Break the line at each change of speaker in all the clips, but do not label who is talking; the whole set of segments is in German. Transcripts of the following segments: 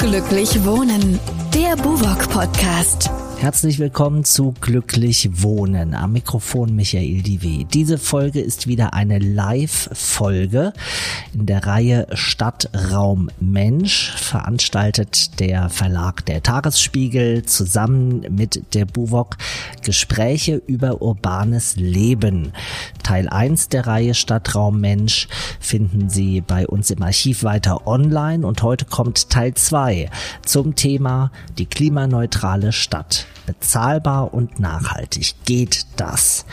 Glücklich Wohnen, der Buwok Podcast.
Herzlich willkommen zu Glücklich Wohnen. Am Mikrofon Michael Diwe. Diese Folge ist wieder eine Live-Folge in der Reihe Stadtraum Mensch, veranstaltet der Verlag Der Tagesspiegel zusammen mit der Buwok Gespräche über urbanes Leben. Teil 1 der Reihe Stadtraum Mensch finden Sie bei uns im Archiv weiter online und heute kommt Teil 2 zum Thema die klimaneutrale Stadt bezahlbar und nachhaltig. Geht das?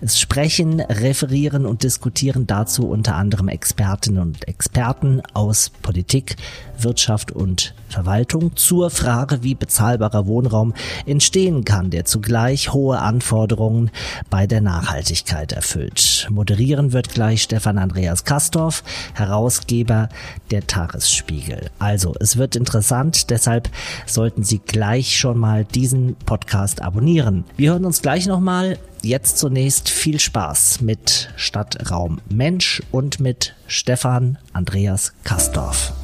Es sprechen, referieren und diskutieren dazu unter anderem Expertinnen und Experten aus Politik, Wirtschaft und Verwaltung zur Frage, wie bezahlbarer Wohnraum entstehen kann, der zugleich hohe Anforderungen bei der Nachhaltigkeit erfüllt. Moderieren wird gleich Stefan Andreas Kastorf, Herausgeber der Tagesspiegel. Also, es wird interessant, deshalb sollten Sie gleich schon mal diesen Podcast abonnieren. Wir hören uns gleich nochmal. Jetzt zunächst viel Spaß mit Stadtraum Mensch und mit Stefan Andreas Kastorf.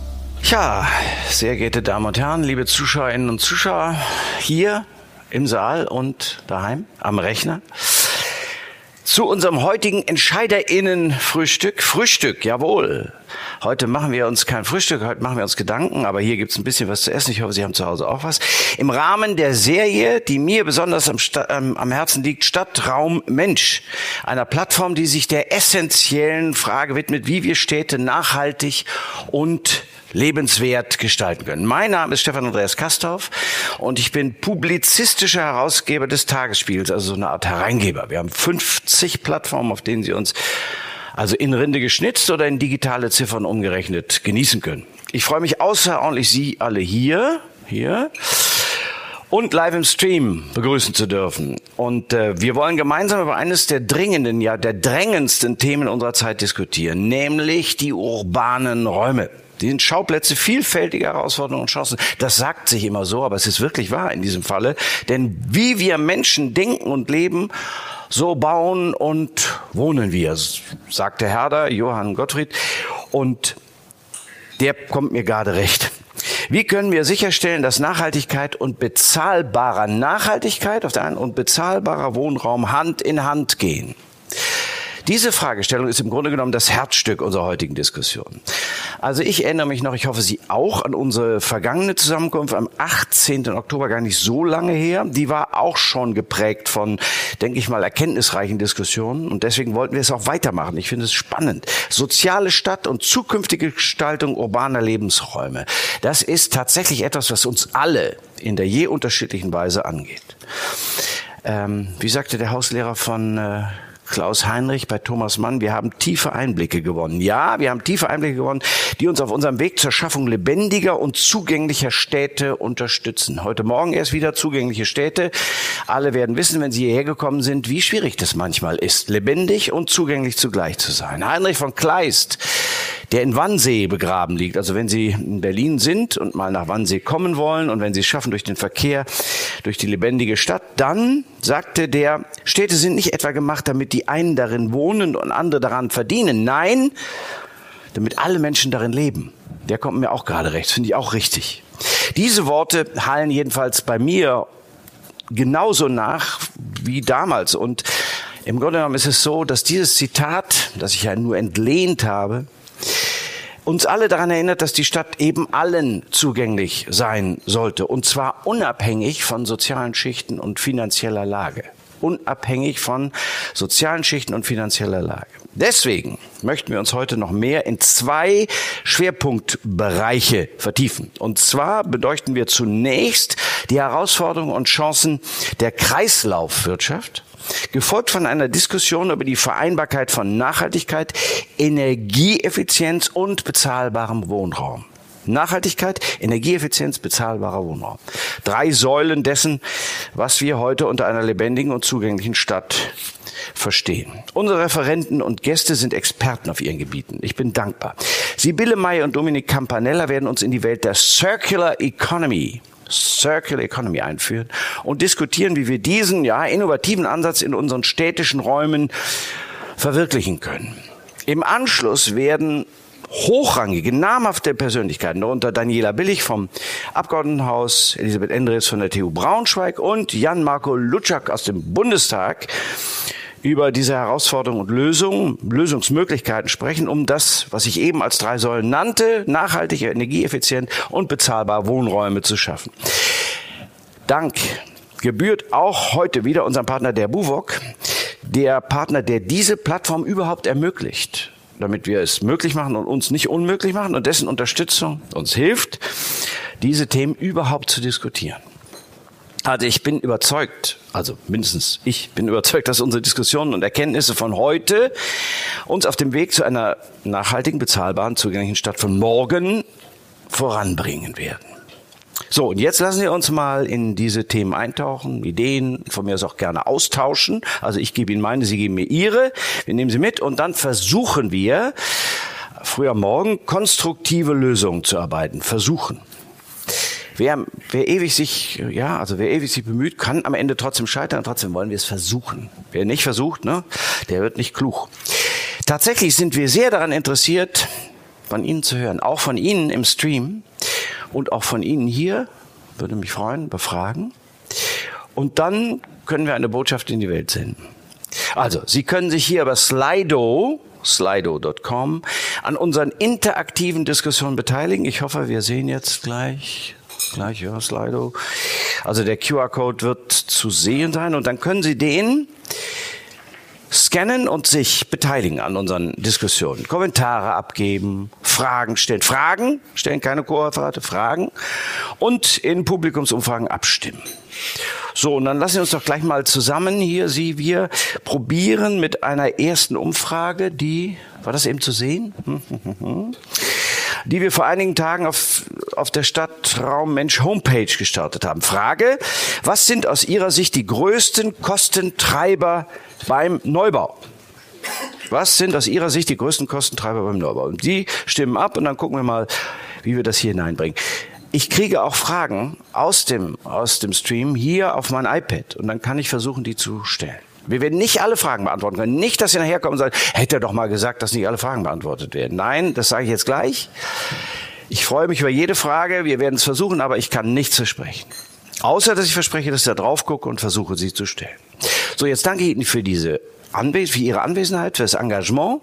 Ja, sehr geehrte Damen und Herren, liebe Zuschauerinnen und Zuschauer hier im Saal und daheim am Rechner. Zu unserem heutigen Entscheiderinnen-Frühstück. Frühstück, jawohl. Heute machen wir uns kein Frühstück, heute machen wir uns Gedanken, aber hier gibt's ein bisschen was zu essen. Ich hoffe, Sie haben zu Hause auch was. Im Rahmen der Serie, die mir besonders am, ähm, am Herzen liegt, Stadtraum Mensch. Einer Plattform, die sich der essentiellen Frage widmet, wie wir Städte nachhaltig und lebenswert gestalten können. Mein Name ist Stefan Andreas Kastorf und ich bin publizistischer Herausgeber des Tagesspiels, also so eine Art Hereingeber. Wir haben 50 Plattformen, auf denen Sie uns also in Rinde geschnitzt oder in digitale Ziffern umgerechnet genießen können. Ich freue mich außerordentlich, Sie alle hier, hier und live im Stream begrüßen zu dürfen. Und äh, wir wollen gemeinsam über eines der dringenden, ja der drängendsten Themen unserer Zeit diskutieren, nämlich die urbanen Räume. Die sind Schauplätze vielfältiger Herausforderungen und Chancen. Das sagt sich immer so, aber es ist wirklich wahr in diesem Falle. Denn wie wir Menschen denken und leben, so bauen und wohnen wir, sagte Herder, Johann Gottfried. Und der kommt mir gerade recht. Wie können wir sicherstellen, dass Nachhaltigkeit und bezahlbarer Nachhaltigkeit auf der einen und bezahlbarer Wohnraum Hand in Hand gehen? Diese Fragestellung ist im Grunde genommen das Herzstück unserer heutigen Diskussion. Also ich erinnere mich noch, ich hoffe Sie auch, an unsere vergangene Zusammenkunft am 18. Oktober, gar nicht so lange her. Die war auch schon geprägt von, denke ich mal, erkenntnisreichen Diskussionen. Und deswegen wollten wir es auch weitermachen. Ich finde es spannend. Soziale Stadt und zukünftige Gestaltung urbaner Lebensräume. Das ist tatsächlich etwas, was uns alle in der je unterschiedlichen Weise angeht. Ähm, wie sagte der Hauslehrer von äh, Klaus Heinrich bei Thomas Mann, wir haben tiefe Einblicke gewonnen. Ja, wir haben tiefe Einblicke gewonnen, die uns auf unserem Weg zur Schaffung lebendiger und zugänglicher Städte unterstützen. Heute Morgen erst wieder zugängliche Städte. Alle werden wissen, wenn sie hierher gekommen sind, wie schwierig das manchmal ist, lebendig und zugänglich zugleich zu sein. Heinrich von Kleist der in Wannsee begraben liegt. Also wenn Sie in Berlin sind und mal nach Wannsee kommen wollen und wenn Sie es schaffen durch den Verkehr, durch die lebendige Stadt, dann sagte der, Städte sind nicht etwa gemacht, damit die einen darin wohnen und andere daran verdienen. Nein, damit alle Menschen darin leben. Der kommt mir auch gerade recht, finde ich auch richtig. Diese Worte hallen jedenfalls bei mir genauso nach wie damals. Und im Grunde genommen ist es so, dass dieses Zitat, das ich ja nur entlehnt habe, uns alle daran erinnert, dass die Stadt eben allen zugänglich sein sollte. Und zwar unabhängig von sozialen Schichten und finanzieller Lage. Unabhängig von sozialen Schichten und finanzieller Lage. Deswegen möchten wir uns heute noch mehr in zwei Schwerpunktbereiche vertiefen. Und zwar beleuchten wir zunächst die Herausforderungen und Chancen der Kreislaufwirtschaft gefolgt von einer Diskussion über die Vereinbarkeit von Nachhaltigkeit, Energieeffizienz und bezahlbarem Wohnraum. Nachhaltigkeit, Energieeffizienz, bezahlbarer Wohnraum. Drei Säulen dessen, was wir heute unter einer lebendigen und zugänglichen Stadt verstehen. Unsere Referenten und Gäste sind Experten auf ihren Gebieten. Ich bin dankbar. Sibylle May und Dominik Campanella werden uns in die Welt der Circular Economy Circular Economy einführen und diskutieren, wie wir diesen ja innovativen Ansatz in unseren städtischen Räumen verwirklichen können. Im Anschluss werden hochrangige, namhafte Persönlichkeiten, darunter Daniela Billig vom Abgeordnetenhaus, Elisabeth Endres von der TU Braunschweig und Jan-Marco Lutschak aus dem Bundestag über diese Herausforderungen und Lösungen, Lösungsmöglichkeiten sprechen, um das, was ich eben als drei Säulen nannte, nachhaltige, energieeffizient und bezahlbar Wohnräume zu schaffen. Dank gebührt auch heute wieder unserem Partner der Buwok, der Partner, der diese Plattform überhaupt ermöglicht, damit wir es möglich machen und uns nicht unmöglich machen und dessen Unterstützung uns hilft, diese Themen überhaupt zu diskutieren. Also ich bin überzeugt, also mindestens ich bin überzeugt, dass unsere Diskussionen und Erkenntnisse von heute uns auf dem Weg zu einer nachhaltigen, bezahlbaren, zugänglichen Stadt von morgen voranbringen werden. So, und jetzt lassen wir uns mal in diese Themen eintauchen, Ideen, von mir aus auch gerne austauschen. Also ich gebe Ihnen meine, Sie geben mir Ihre, wir nehmen sie mit und dann versuchen wir, früher morgen konstruktive Lösungen zu arbeiten. Versuchen. Wer, wer ewig sich, ja, also wer ewig sich bemüht, kann am Ende trotzdem scheitern. Trotzdem wollen wir es versuchen. Wer nicht versucht, ne, der wird nicht klug. Tatsächlich sind wir sehr daran interessiert, von Ihnen zu hören, auch von Ihnen im Stream und auch von Ihnen hier. Würde mich freuen, befragen. Und dann können wir eine Botschaft in die Welt senden. Also, Sie können sich hier über Slido, slido.com, an unseren interaktiven Diskussionen beteiligen. Ich hoffe, wir sehen jetzt gleich gleich, ja, Slido. Also der QR-Code wird zu sehen sein und dann können Sie den scannen und sich beteiligen an unseren Diskussionen. Kommentare abgeben, Fragen stellen. Fragen stellen keine Koreferate, Fragen und in Publikumsumfragen abstimmen. So, und dann lassen Sie uns doch gleich mal zusammen hier, Sie, wir, probieren mit einer ersten Umfrage, die, war das eben zu sehen? die wir vor einigen Tagen auf, auf der Stadtraum Mensch Homepage gestartet haben. Frage, was sind aus Ihrer Sicht die größten Kostentreiber beim Neubau? Was sind aus Ihrer Sicht die größten Kostentreiber beim Neubau? Und die stimmen ab und dann gucken wir mal, wie wir das hier hineinbringen. Ich kriege auch Fragen aus dem, aus dem Stream hier auf mein iPad und dann kann ich versuchen, die zu stellen. Wir werden nicht alle Fragen beantworten können. Nicht, dass Sie nachher kommen und sagen, hätte er doch mal gesagt, dass nicht alle Fragen beantwortet werden. Nein, das sage ich jetzt gleich. Ich freue mich über jede Frage. Wir werden es versuchen, aber ich kann nichts versprechen. Außer, dass ich verspreche, dass ich da drauf gucke und versuche, sie zu stellen. So, jetzt danke ich Ihnen für diese Anwes für Ihre Anwesenheit, für das Engagement.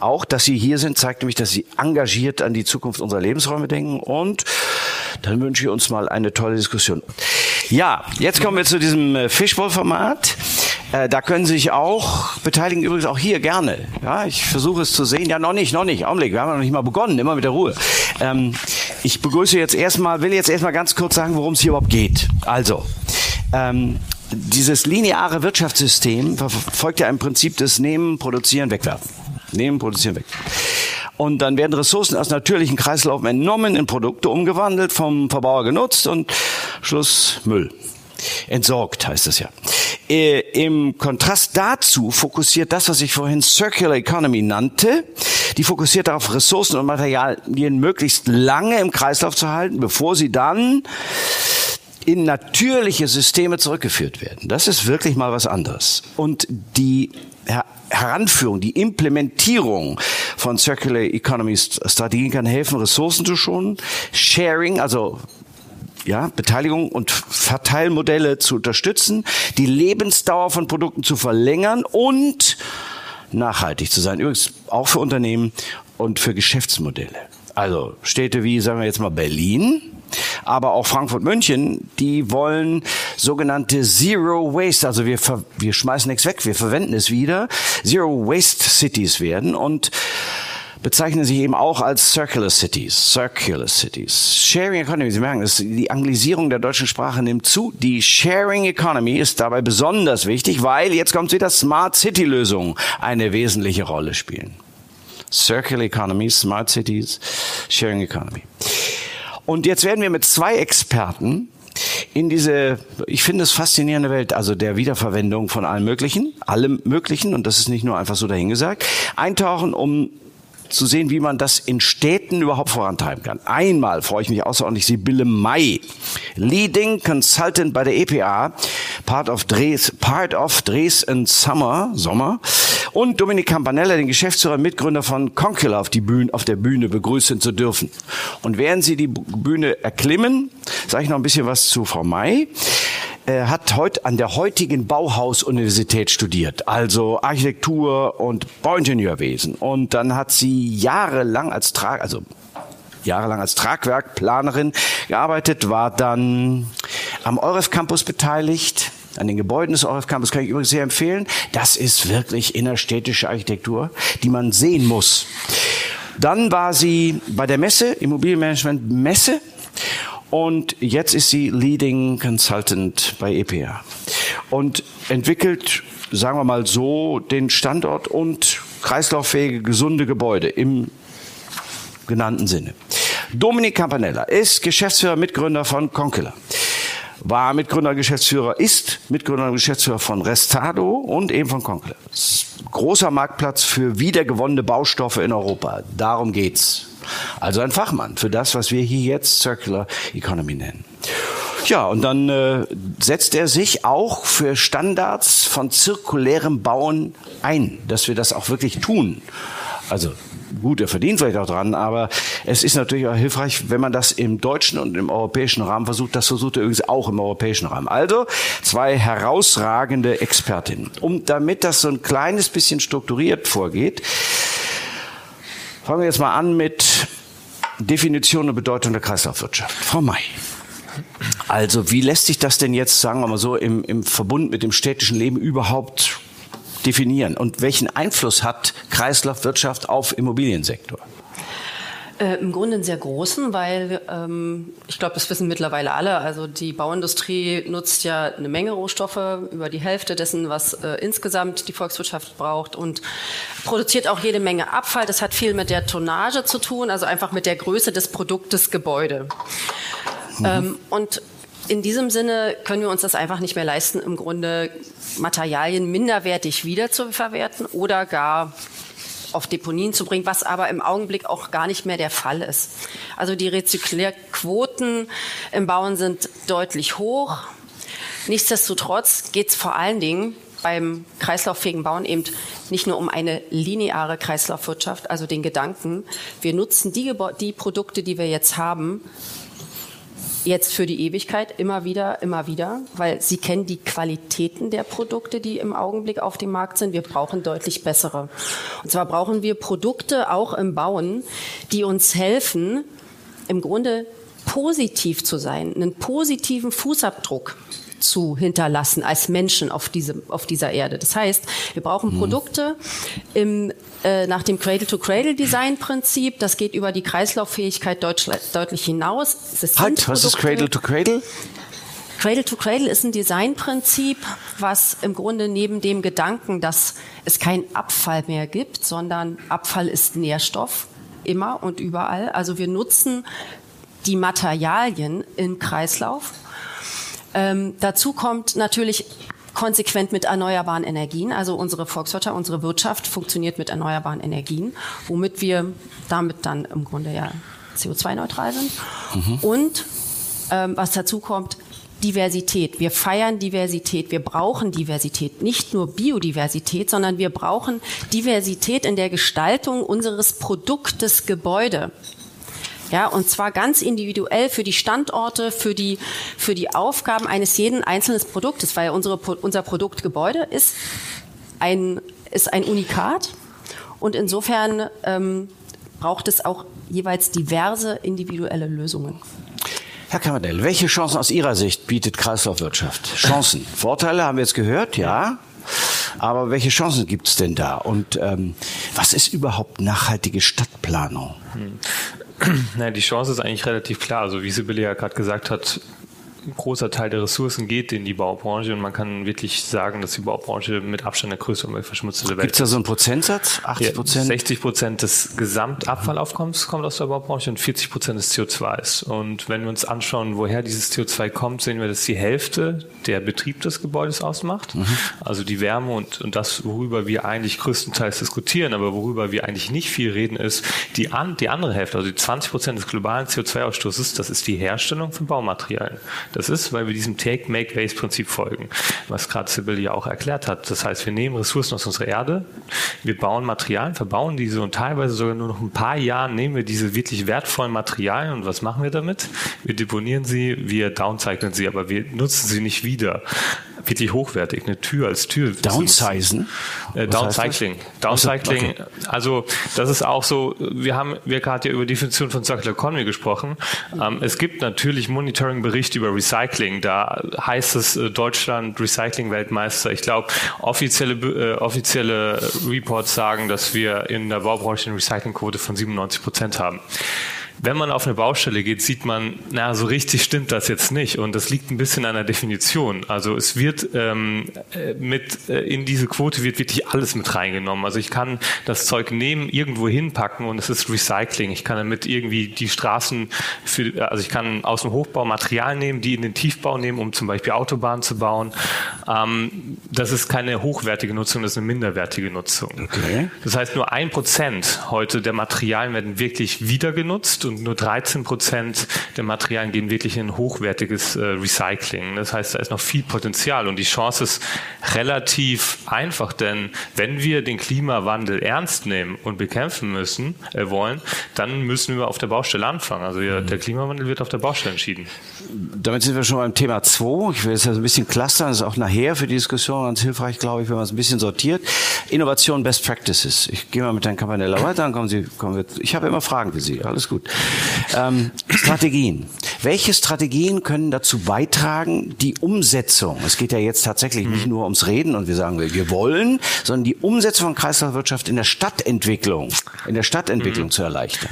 Auch, dass Sie hier sind, zeigt nämlich, dass Sie engagiert an die Zukunft unserer Lebensräume denken. Und dann wünsche ich uns mal eine tolle Diskussion. Ja, jetzt kommen wir zu diesem äh, Fishbowl-Format. Äh, da können Sie sich auch beteiligen, übrigens auch hier gerne. Ja, ich versuche es zu sehen. Ja, noch nicht, noch nicht. Augenblick, wir haben noch nicht mal begonnen, immer mit der Ruhe. Ähm, ich begrüße jetzt erstmal, will jetzt erstmal ganz kurz sagen, worum es hier überhaupt geht. Also, ähm, dieses lineare Wirtschaftssystem verfolgt ja im Prinzip das Nehmen, Produzieren, Wegwerfen. Nehmen, Produzieren, Wegwerfen. Und dann werden Ressourcen aus natürlichen Kreislaufen entnommen, in Produkte umgewandelt, vom Verbraucher genutzt und Schluss Müll. Entsorgt heißt es ja. Äh, Im Kontrast dazu fokussiert das, was ich vorhin Circular Economy nannte, die fokussiert darauf, Ressourcen und Materialien möglichst lange im Kreislauf zu halten, bevor sie dann in natürliche Systeme zurückgeführt werden. Das ist wirklich mal was anderes. Und die Heranführung, die Implementierung von Circular Economy Strategien kann helfen, Ressourcen zu schonen, Sharing, also ja, Beteiligung und Verteilmodelle zu unterstützen, die Lebensdauer von Produkten zu verlängern und nachhaltig zu sein. Übrigens auch für Unternehmen und für Geschäftsmodelle. Also Städte wie, sagen wir jetzt mal Berlin, aber auch Frankfurt München, die wollen sogenannte Zero Waste, also wir, wir schmeißen nichts weg, wir verwenden es wieder, Zero Waste Cities werden und bezeichnen sich eben auch als Circular Cities. Circular Cities. Sharing Economy, Sie merken, das, die Anglisierung der deutschen Sprache nimmt zu. Die Sharing Economy ist dabei besonders wichtig, weil jetzt kommt wieder Smart City Lösungen eine wesentliche Rolle spielen. Circular Economy, Smart Cities, Sharing Economy. Und jetzt werden wir mit zwei Experten in diese, ich finde es faszinierende Welt, also der Wiederverwendung von allem Möglichen, allem Möglichen, und das ist nicht nur einfach so dahingesagt, eintauchen, um zu sehen, wie man das in Städten überhaupt vorantreiben kann. Einmal freue ich mich außerordentlich, Sibylle May, Leading Consultant bei der EPA, Part of Dres, Part of Dresden Summer, Sommer, und Dominik Campanella, den Geschäftsführer und Mitgründer von Conquila auf, auf der Bühne begrüßen zu dürfen. Und während Sie die Bühne erklimmen, sage ich noch ein bisschen was zu Frau May äh, hat heute an der heutigen Bauhaus-Universität studiert, also Architektur und Bauingenieurwesen. Und dann hat sie jahrelang als Trag, also jahrelang als Tragwerkplanerin gearbeitet, war dann am Euref Campus beteiligt, an den Gebäuden des Euref Campus kann ich übrigens sehr empfehlen. Das ist wirklich innerstädtische Architektur, die man sehen muss. Dann war sie bei der Messe, Immobilienmanagement Messe und jetzt ist sie Leading Consultant bei EPA und entwickelt, sagen wir mal so, den Standort und kreislauffähige, gesunde Gebäude im genannten Sinne. Dominik Campanella ist Geschäftsführer, Mitgründer von Conkeller war Mitgründer, Geschäftsführer, ist Mitgründer und Geschäftsführer von Restado und eben von Conkeller. Großer Marktplatz für wiedergewonnene Baustoffe in Europa. Darum geht's. Also ein Fachmann für das, was wir hier jetzt Circular Economy nennen. Ja, und dann äh, setzt er sich auch für Standards von zirkulärem Bauen ein, dass wir das auch wirklich tun. Also gut, er verdient vielleicht auch dran, aber es ist natürlich auch hilfreich, wenn man das im deutschen und im europäischen Rahmen versucht. Das versucht er übrigens auch im europäischen Rahmen. Also zwei herausragende Expertinnen. Um damit das so ein kleines bisschen strukturiert vorgeht, Fangen wir jetzt mal an mit Definition und Bedeutung der Kreislaufwirtschaft. Frau May. Also wie lässt sich das denn jetzt, sagen wir mal so, im, im Verbund mit dem städtischen Leben überhaupt definieren? Und welchen Einfluss hat Kreislaufwirtschaft auf Immobiliensektor?
Äh, Im Grunde einen sehr großen, weil ähm, ich glaube, das wissen mittlerweile alle. Also die Bauindustrie nutzt ja eine Menge Rohstoffe, über die Hälfte dessen, was äh, insgesamt die Volkswirtschaft braucht und produziert auch jede Menge Abfall. Das hat viel mit der Tonnage zu tun, also einfach mit der Größe des Produktes Gebäude. Mhm. Ähm, und in diesem Sinne können wir uns das einfach nicht mehr leisten, im Grunde Materialien minderwertig wiederzuverwerten oder gar auf Deponien zu bringen, was aber im Augenblick auch gar nicht mehr der Fall ist. Also die Rezyklierquoten im Bauen sind deutlich hoch. Nichtsdestotrotz geht es vor allen Dingen beim kreislauffähigen Bauen eben nicht nur um eine lineare Kreislaufwirtschaft, also den Gedanken, wir nutzen die, die Produkte, die wir jetzt haben, jetzt für die Ewigkeit immer wieder, immer wieder, weil sie kennen die Qualitäten der Produkte, die im Augenblick auf dem Markt sind. Wir brauchen deutlich bessere. Und zwar brauchen wir Produkte auch im Bauen, die uns helfen, im Grunde positiv zu sein, einen positiven Fußabdruck zu hinterlassen als Menschen auf, diese, auf dieser Erde. Das heißt, wir brauchen mhm. Produkte im, äh, nach dem Cradle-to-Cradle-Design-Prinzip. Das geht über die Kreislauffähigkeit deutlich hinaus.
Halt, was ist Cradle-to-Cradle?
Cradle to Cradle ist ein Designprinzip, was im Grunde neben dem Gedanken, dass es keinen Abfall mehr gibt, sondern Abfall ist Nährstoff immer und überall. Also wir nutzen die Materialien im Kreislauf ähm, dazu kommt natürlich konsequent mit erneuerbaren Energien. Also unsere Volkswirtschaft, unsere Wirtschaft funktioniert mit erneuerbaren Energien, womit wir damit dann im Grunde ja CO2-neutral sind. Mhm. Und ähm, was dazu kommt, Diversität. Wir feiern Diversität. Wir brauchen Diversität. Nicht nur Biodiversität, sondern wir brauchen Diversität in der Gestaltung unseres Produktes Gebäude. Ja, und zwar ganz individuell für die Standorte, für die, für die Aufgaben eines jeden einzelnen Produktes, weil unsere, unser Produktgebäude ist ein, ist ein Unikat und insofern ähm, braucht es auch jeweils diverse individuelle Lösungen.
Herr Kammerdell, welche Chancen aus Ihrer Sicht bietet Kreislaufwirtschaft? Chancen. Vorteile haben wir jetzt gehört, ja. Aber welche Chancen gibt es denn da? Und ähm, was ist überhaupt nachhaltige Stadtplanung?
Naja, die Chance ist eigentlich relativ klar. Also wie Sibylle ja gerade gesagt hat, großer Teil der Ressourcen geht in die Baubranche und man kann wirklich sagen, dass die Baubranche mit Abstand der größte Umweltverschmutzer der Welt
Gibt es da so einen Prozentsatz? 80 Prozent?
Ja, 60 Prozent des Gesamtabfallaufkommens kommt aus der Baubranche und 40 Prozent des CO2s. Und wenn wir uns anschauen, woher dieses CO2 kommt, sehen wir, dass die Hälfte der Betrieb des Gebäudes ausmacht. Mhm. Also die Wärme und, und das, worüber wir eigentlich größtenteils diskutieren, aber worüber wir eigentlich nicht viel reden, ist die, an, die andere Hälfte, also die 20 Prozent des globalen CO2-Ausstoßes, das ist die Herstellung von Baumaterialien. Das ist, weil wir diesem Take-Make-Waste-Prinzip folgen, was gerade Sibylle ja auch erklärt hat. Das heißt, wir nehmen Ressourcen aus unserer Erde, wir bauen Materialien, verbauen diese und teilweise sogar nur noch ein paar Jahren nehmen wir diese wirklich wertvollen Materialien und was machen wir damit? Wir deponieren sie, wir downcyclen sie, aber wir nutzen sie nicht wieder wirklich hochwertig. Eine Tür als Tür.
Downsizen?
Äh, Downcycling. Downcycling. Okay. Also das ist auch so, wir haben wir gerade ja über Definition von Circular Economy gesprochen. Ähm, es gibt natürlich Monitoring-Berichte über Recycling. Da heißt es äh, Deutschland Recycling-Weltmeister. Ich glaube, offizielle, äh, offizielle Reports sagen, dass wir in der Baubranche eine Recyclingquote von 97 Prozent haben. Wenn man auf eine Baustelle geht, sieht man, na, so richtig stimmt das jetzt nicht. Und das liegt ein bisschen an der Definition. Also es wird ähm, äh, mit, äh, in diese Quote wird wirklich alles mit reingenommen. Also ich kann das Zeug nehmen, irgendwo hinpacken und es ist Recycling. Ich kann damit irgendwie die Straßen für, also ich kann aus dem Hochbau Material nehmen, die in den Tiefbau nehmen, um zum Beispiel Autobahnen zu bauen. Ähm, das ist keine hochwertige Nutzung, das ist eine minderwertige Nutzung. Okay. Das heißt, nur ein Prozent heute der Materialien werden wirklich wieder genutzt und nur 13 Prozent der Materialien gehen wirklich in hochwertiges äh, Recycling. Das heißt, da ist noch viel Potenzial und die Chance ist relativ einfach, denn wenn wir den Klimawandel ernst nehmen und bekämpfen müssen, äh, wollen, dann müssen wir auf der Baustelle anfangen. Also ja, der Klimawandel wird auf der Baustelle entschieden.
Damit sind wir schon beim Thema 2. Ich will so ein bisschen clustern. Das ist auch nachher für die Diskussion ganz hilfreich, glaube ich, wenn man es ein bisschen sortiert. Innovation, Best Practices. Ich gehe mal mit Herrn Campanella weiter, dann kommen Sie, kommen wir, ich habe immer Fragen für Sie. Alles gut. Ähm, Strategien. Welche Strategien können dazu beitragen, die Umsetzung, es geht ja jetzt tatsächlich nicht nur ums Reden und wir sagen, wir wollen, sondern die Umsetzung von Kreislaufwirtschaft in der Stadtentwicklung, in der Stadtentwicklung mhm. zu erleichtern?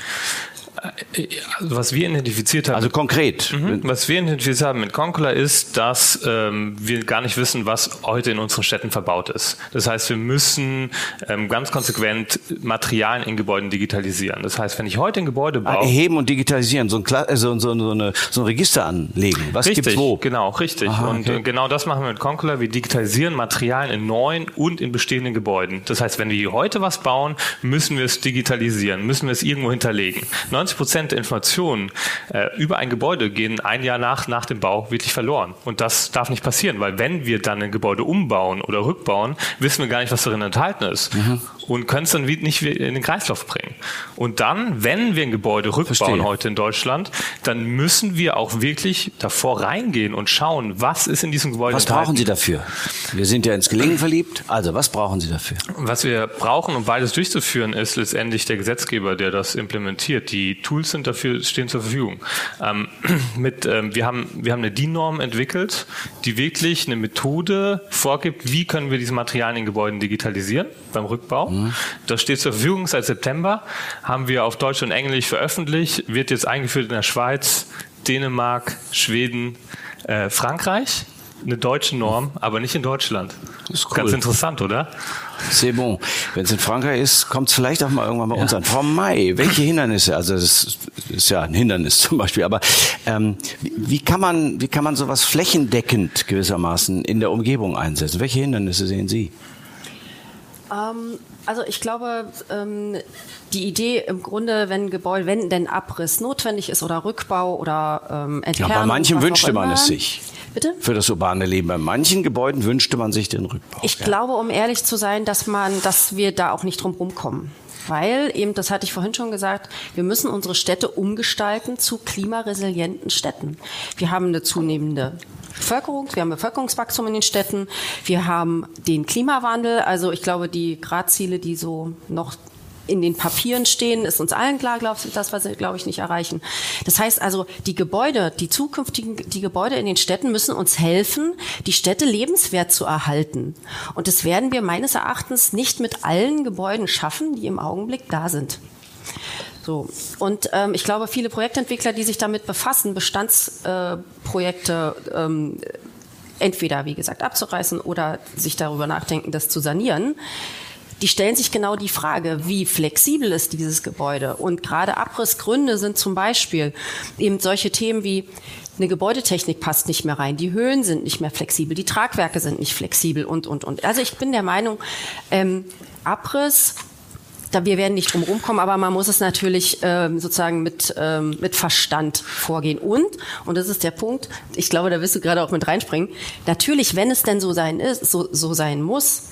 Also was wir identifiziert haben.
Also konkret.
Mhm, was wir identifiziert haben mit Concula ist, dass ähm, wir gar nicht wissen, was heute in unseren Städten verbaut ist. Das heißt, wir müssen ähm, ganz konsequent Materialien in Gebäuden digitalisieren. Das heißt, wenn ich heute ein Gebäude baue.
Ah, erheben und digitalisieren, so ein, äh, so, so, so, eine, so ein Register anlegen. Was
richtig,
gibt's wo?
Genau, richtig. Aha, und okay. genau das machen wir mit Concula. Wir digitalisieren Materialien in neuen und in bestehenden Gebäuden. Das heißt, wenn wir heute was bauen, müssen wir es digitalisieren, müssen wir es irgendwo hinterlegen. 90 90 Prozent der Informationen äh, über ein Gebäude gehen ein Jahr nach, nach dem Bau wirklich verloren. Und das darf nicht passieren, weil wenn wir dann ein Gebäude umbauen oder rückbauen, wissen wir gar nicht, was darin enthalten ist. Mhm. Und können es dann nicht in den Kreislauf bringen. Und dann, wenn wir ein Gebäude rückbauen Verstehe. heute in Deutschland, dann müssen wir auch wirklich davor reingehen und schauen, was ist in diesem Gebäude
Was enthalten. brauchen Sie dafür? Wir sind ja ins Gelingen verliebt. Also, was brauchen Sie dafür?
Was wir brauchen, um beides durchzuführen, ist letztendlich der Gesetzgeber, der das implementiert. Die Tools sind dafür, stehen zur Verfügung. Ähm, mit, ähm, wir, haben, wir haben eine DIN-Norm entwickelt, die wirklich eine Methode vorgibt, wie können wir diese Materialien in Gebäuden digitalisieren beim Rückbau. Mhm. Das steht zur Verfügung seit September, haben wir auf Deutsch und Englisch veröffentlicht, wird jetzt eingeführt in der Schweiz, Dänemark, Schweden, äh, Frankreich eine deutsche Norm, aber nicht in Deutschland. Ist cool. Ganz interessant, oder?
C'est bon. Wenn es in Frankreich ist, kommt es vielleicht auch mal irgendwann bei ja. uns an. Frau May, welche Hindernisse, also das ist ja ein Hindernis zum Beispiel, aber ähm, wie kann man, wie kann man sowas flächendeckend gewissermaßen in der Umgebung einsetzen? Welche Hindernisse sehen Sie?
Ähm, also ich glaube, ähm, die Idee im Grunde, wenn Gebäude, wenn denn Abriss notwendig ist oder Rückbau oder ähm, Entfernung.
Ja, bei manchen wünschte man es sich.
Bitte?
Für das urbane Leben. Bei manchen Gebäuden wünschte man sich den Rückbau.
Ich ja. glaube, um ehrlich zu sein, dass man, dass wir da auch nicht drum rumkommen. Weil eben, das hatte ich vorhin schon gesagt, wir müssen unsere Städte umgestalten zu klimaresilienten Städten. Wir haben eine zunehmende Bevölkerung, wir haben Bevölkerungswachstum in den Städten, wir haben den Klimawandel, also ich glaube, die Gradziele, die so noch in den Papieren stehen, ist uns allen klar, glaub, das, was wir, glaube ich, nicht erreichen. Das heißt also, die Gebäude, die zukünftigen, die Gebäude in den Städten müssen uns helfen, die Städte lebenswert zu erhalten. Und das werden wir meines Erachtens nicht mit allen Gebäuden schaffen, die im Augenblick da sind. So. Und ähm, ich glaube, viele Projektentwickler, die sich damit befassen, Bestandsprojekte äh, ähm, entweder, wie gesagt, abzureißen oder sich darüber nachdenken, das zu sanieren, die stellen sich genau die Frage, wie flexibel ist dieses Gebäude? Und gerade Abrissgründe sind zum Beispiel eben solche Themen wie eine Gebäudetechnik passt nicht mehr rein, die Höhen sind nicht mehr flexibel, die Tragwerke sind nicht flexibel und, und, und. Also ich bin der Meinung, ähm, Abriss da wir werden nicht drum rumkommen, aber man muss es natürlich ähm, sozusagen mit, ähm, mit Verstand vorgehen. Und, und das ist der Punkt, ich glaube, da wirst du gerade auch mit reinspringen, natürlich, wenn es denn so sein ist, so, so sein muss,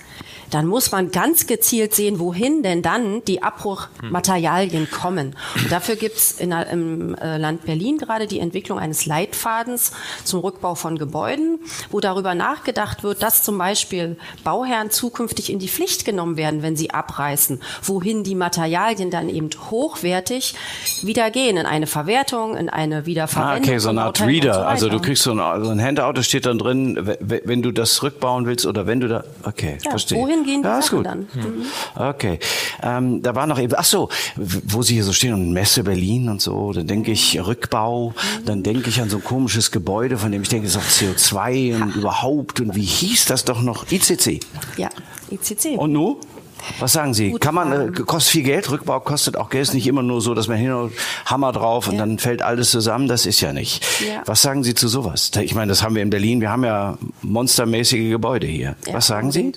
dann muss man ganz gezielt sehen, wohin denn dann die Abbruchmaterialien kommen. Und dafür gibt's in, im äh, Land Berlin gerade die Entwicklung eines Leitfadens zum Rückbau von Gebäuden, wo darüber nachgedacht wird, dass zum Beispiel Bauherren zukünftig in die Pflicht genommen werden, wenn sie abreißen, wohin die Materialien dann eben hochwertig wieder gehen, in eine Verwertung, in eine Wiederverwendung.
Ah, okay, so eine Art Reader. So also du kriegst so ein, so ein Handout, da steht dann drin, wenn du das rückbauen willst oder wenn du da, okay, ja, verstehe.
Wohin wohin gehen die ja, Sachen gut. dann?
Mhm. Okay. Ähm, da war noch eben, ach so, wo Sie hier so stehen und Messe Berlin und so, dann denke ich Rückbau, mhm. dann denke ich an so ein komisches Gebäude, von dem ich denke, es ist auch CO2 und überhaupt und wie hieß das doch noch? ICC.
Ja, ICC.
Und nun? Was sagen Sie? Gut, Kann man, äh, kostet viel Geld? Rückbau kostet auch Geld. Ist nicht immer nur so, dass man hin und Hammer drauf und ja. dann fällt alles zusammen. Das ist ja nicht. Ja. Was sagen Sie zu sowas? Ich meine, das haben wir in Berlin. Wir haben ja monstermäßige Gebäude hier. Ja, was sagen Sie?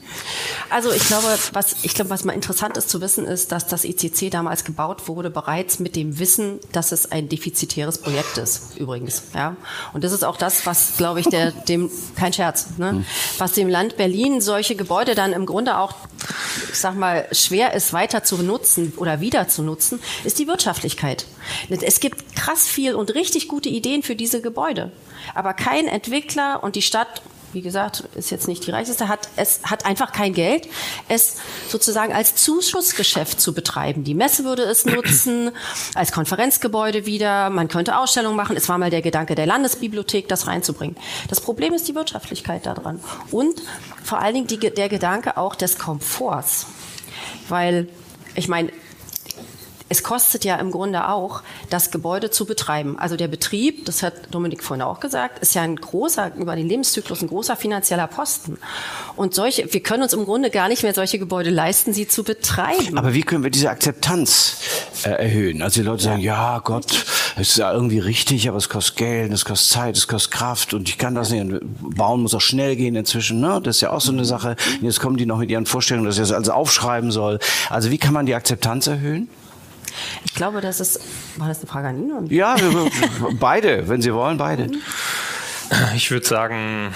Also ich glaube, was, ich glaube, was mal interessant ist zu wissen, ist, dass das ICC damals gebaut wurde, bereits mit dem Wissen, dass es ein defizitäres Projekt ist, übrigens. Ja. Und das ist auch das, was, glaube ich, der, dem, kein Scherz, ne? Hm. was dem Land Berlin solche Gebäude dann im Grunde auch, ich sag mal, schwer ist, weiter zu nutzen oder wieder zu nutzen, ist die Wirtschaftlichkeit. Es gibt krass viel und richtig gute Ideen für diese Gebäude. Aber kein Entwickler und die Stadt wie gesagt, ist jetzt nicht die reichste, hat, es hat einfach kein Geld, es sozusagen als Zuschussgeschäft zu betreiben. Die Messe würde es nutzen, als Konferenzgebäude wieder, man könnte Ausstellungen machen. Es war mal der Gedanke der Landesbibliothek, das reinzubringen. Das Problem ist die Wirtschaftlichkeit daran. Und vor allen Dingen die, der Gedanke auch des Komforts. Weil, ich meine, es kostet ja im Grunde auch, das Gebäude zu betreiben. Also der Betrieb, das hat Dominik vorhin auch gesagt, ist ja ein großer, über den Lebenszyklus ein großer finanzieller Posten. Und solche, wir können uns im Grunde gar nicht mehr solche Gebäude leisten, sie zu betreiben.
Aber wie können wir diese Akzeptanz äh, erhöhen? Also die Leute sagen, ja Gott, es ist ja irgendwie richtig, aber es kostet Geld, es kostet Zeit, es kostet Kraft und ich kann das nicht. Bauen muss auch schnell gehen inzwischen, ne? Das ist ja auch so eine Sache. Und jetzt kommen die noch mit ihren Vorstellungen, dass ich das alles aufschreiben soll. Also wie kann man die Akzeptanz erhöhen?
Ich glaube, das ist, war das eine Frage an ihn?
Ja, beide, wenn Sie wollen, beide.
Ich würde sagen,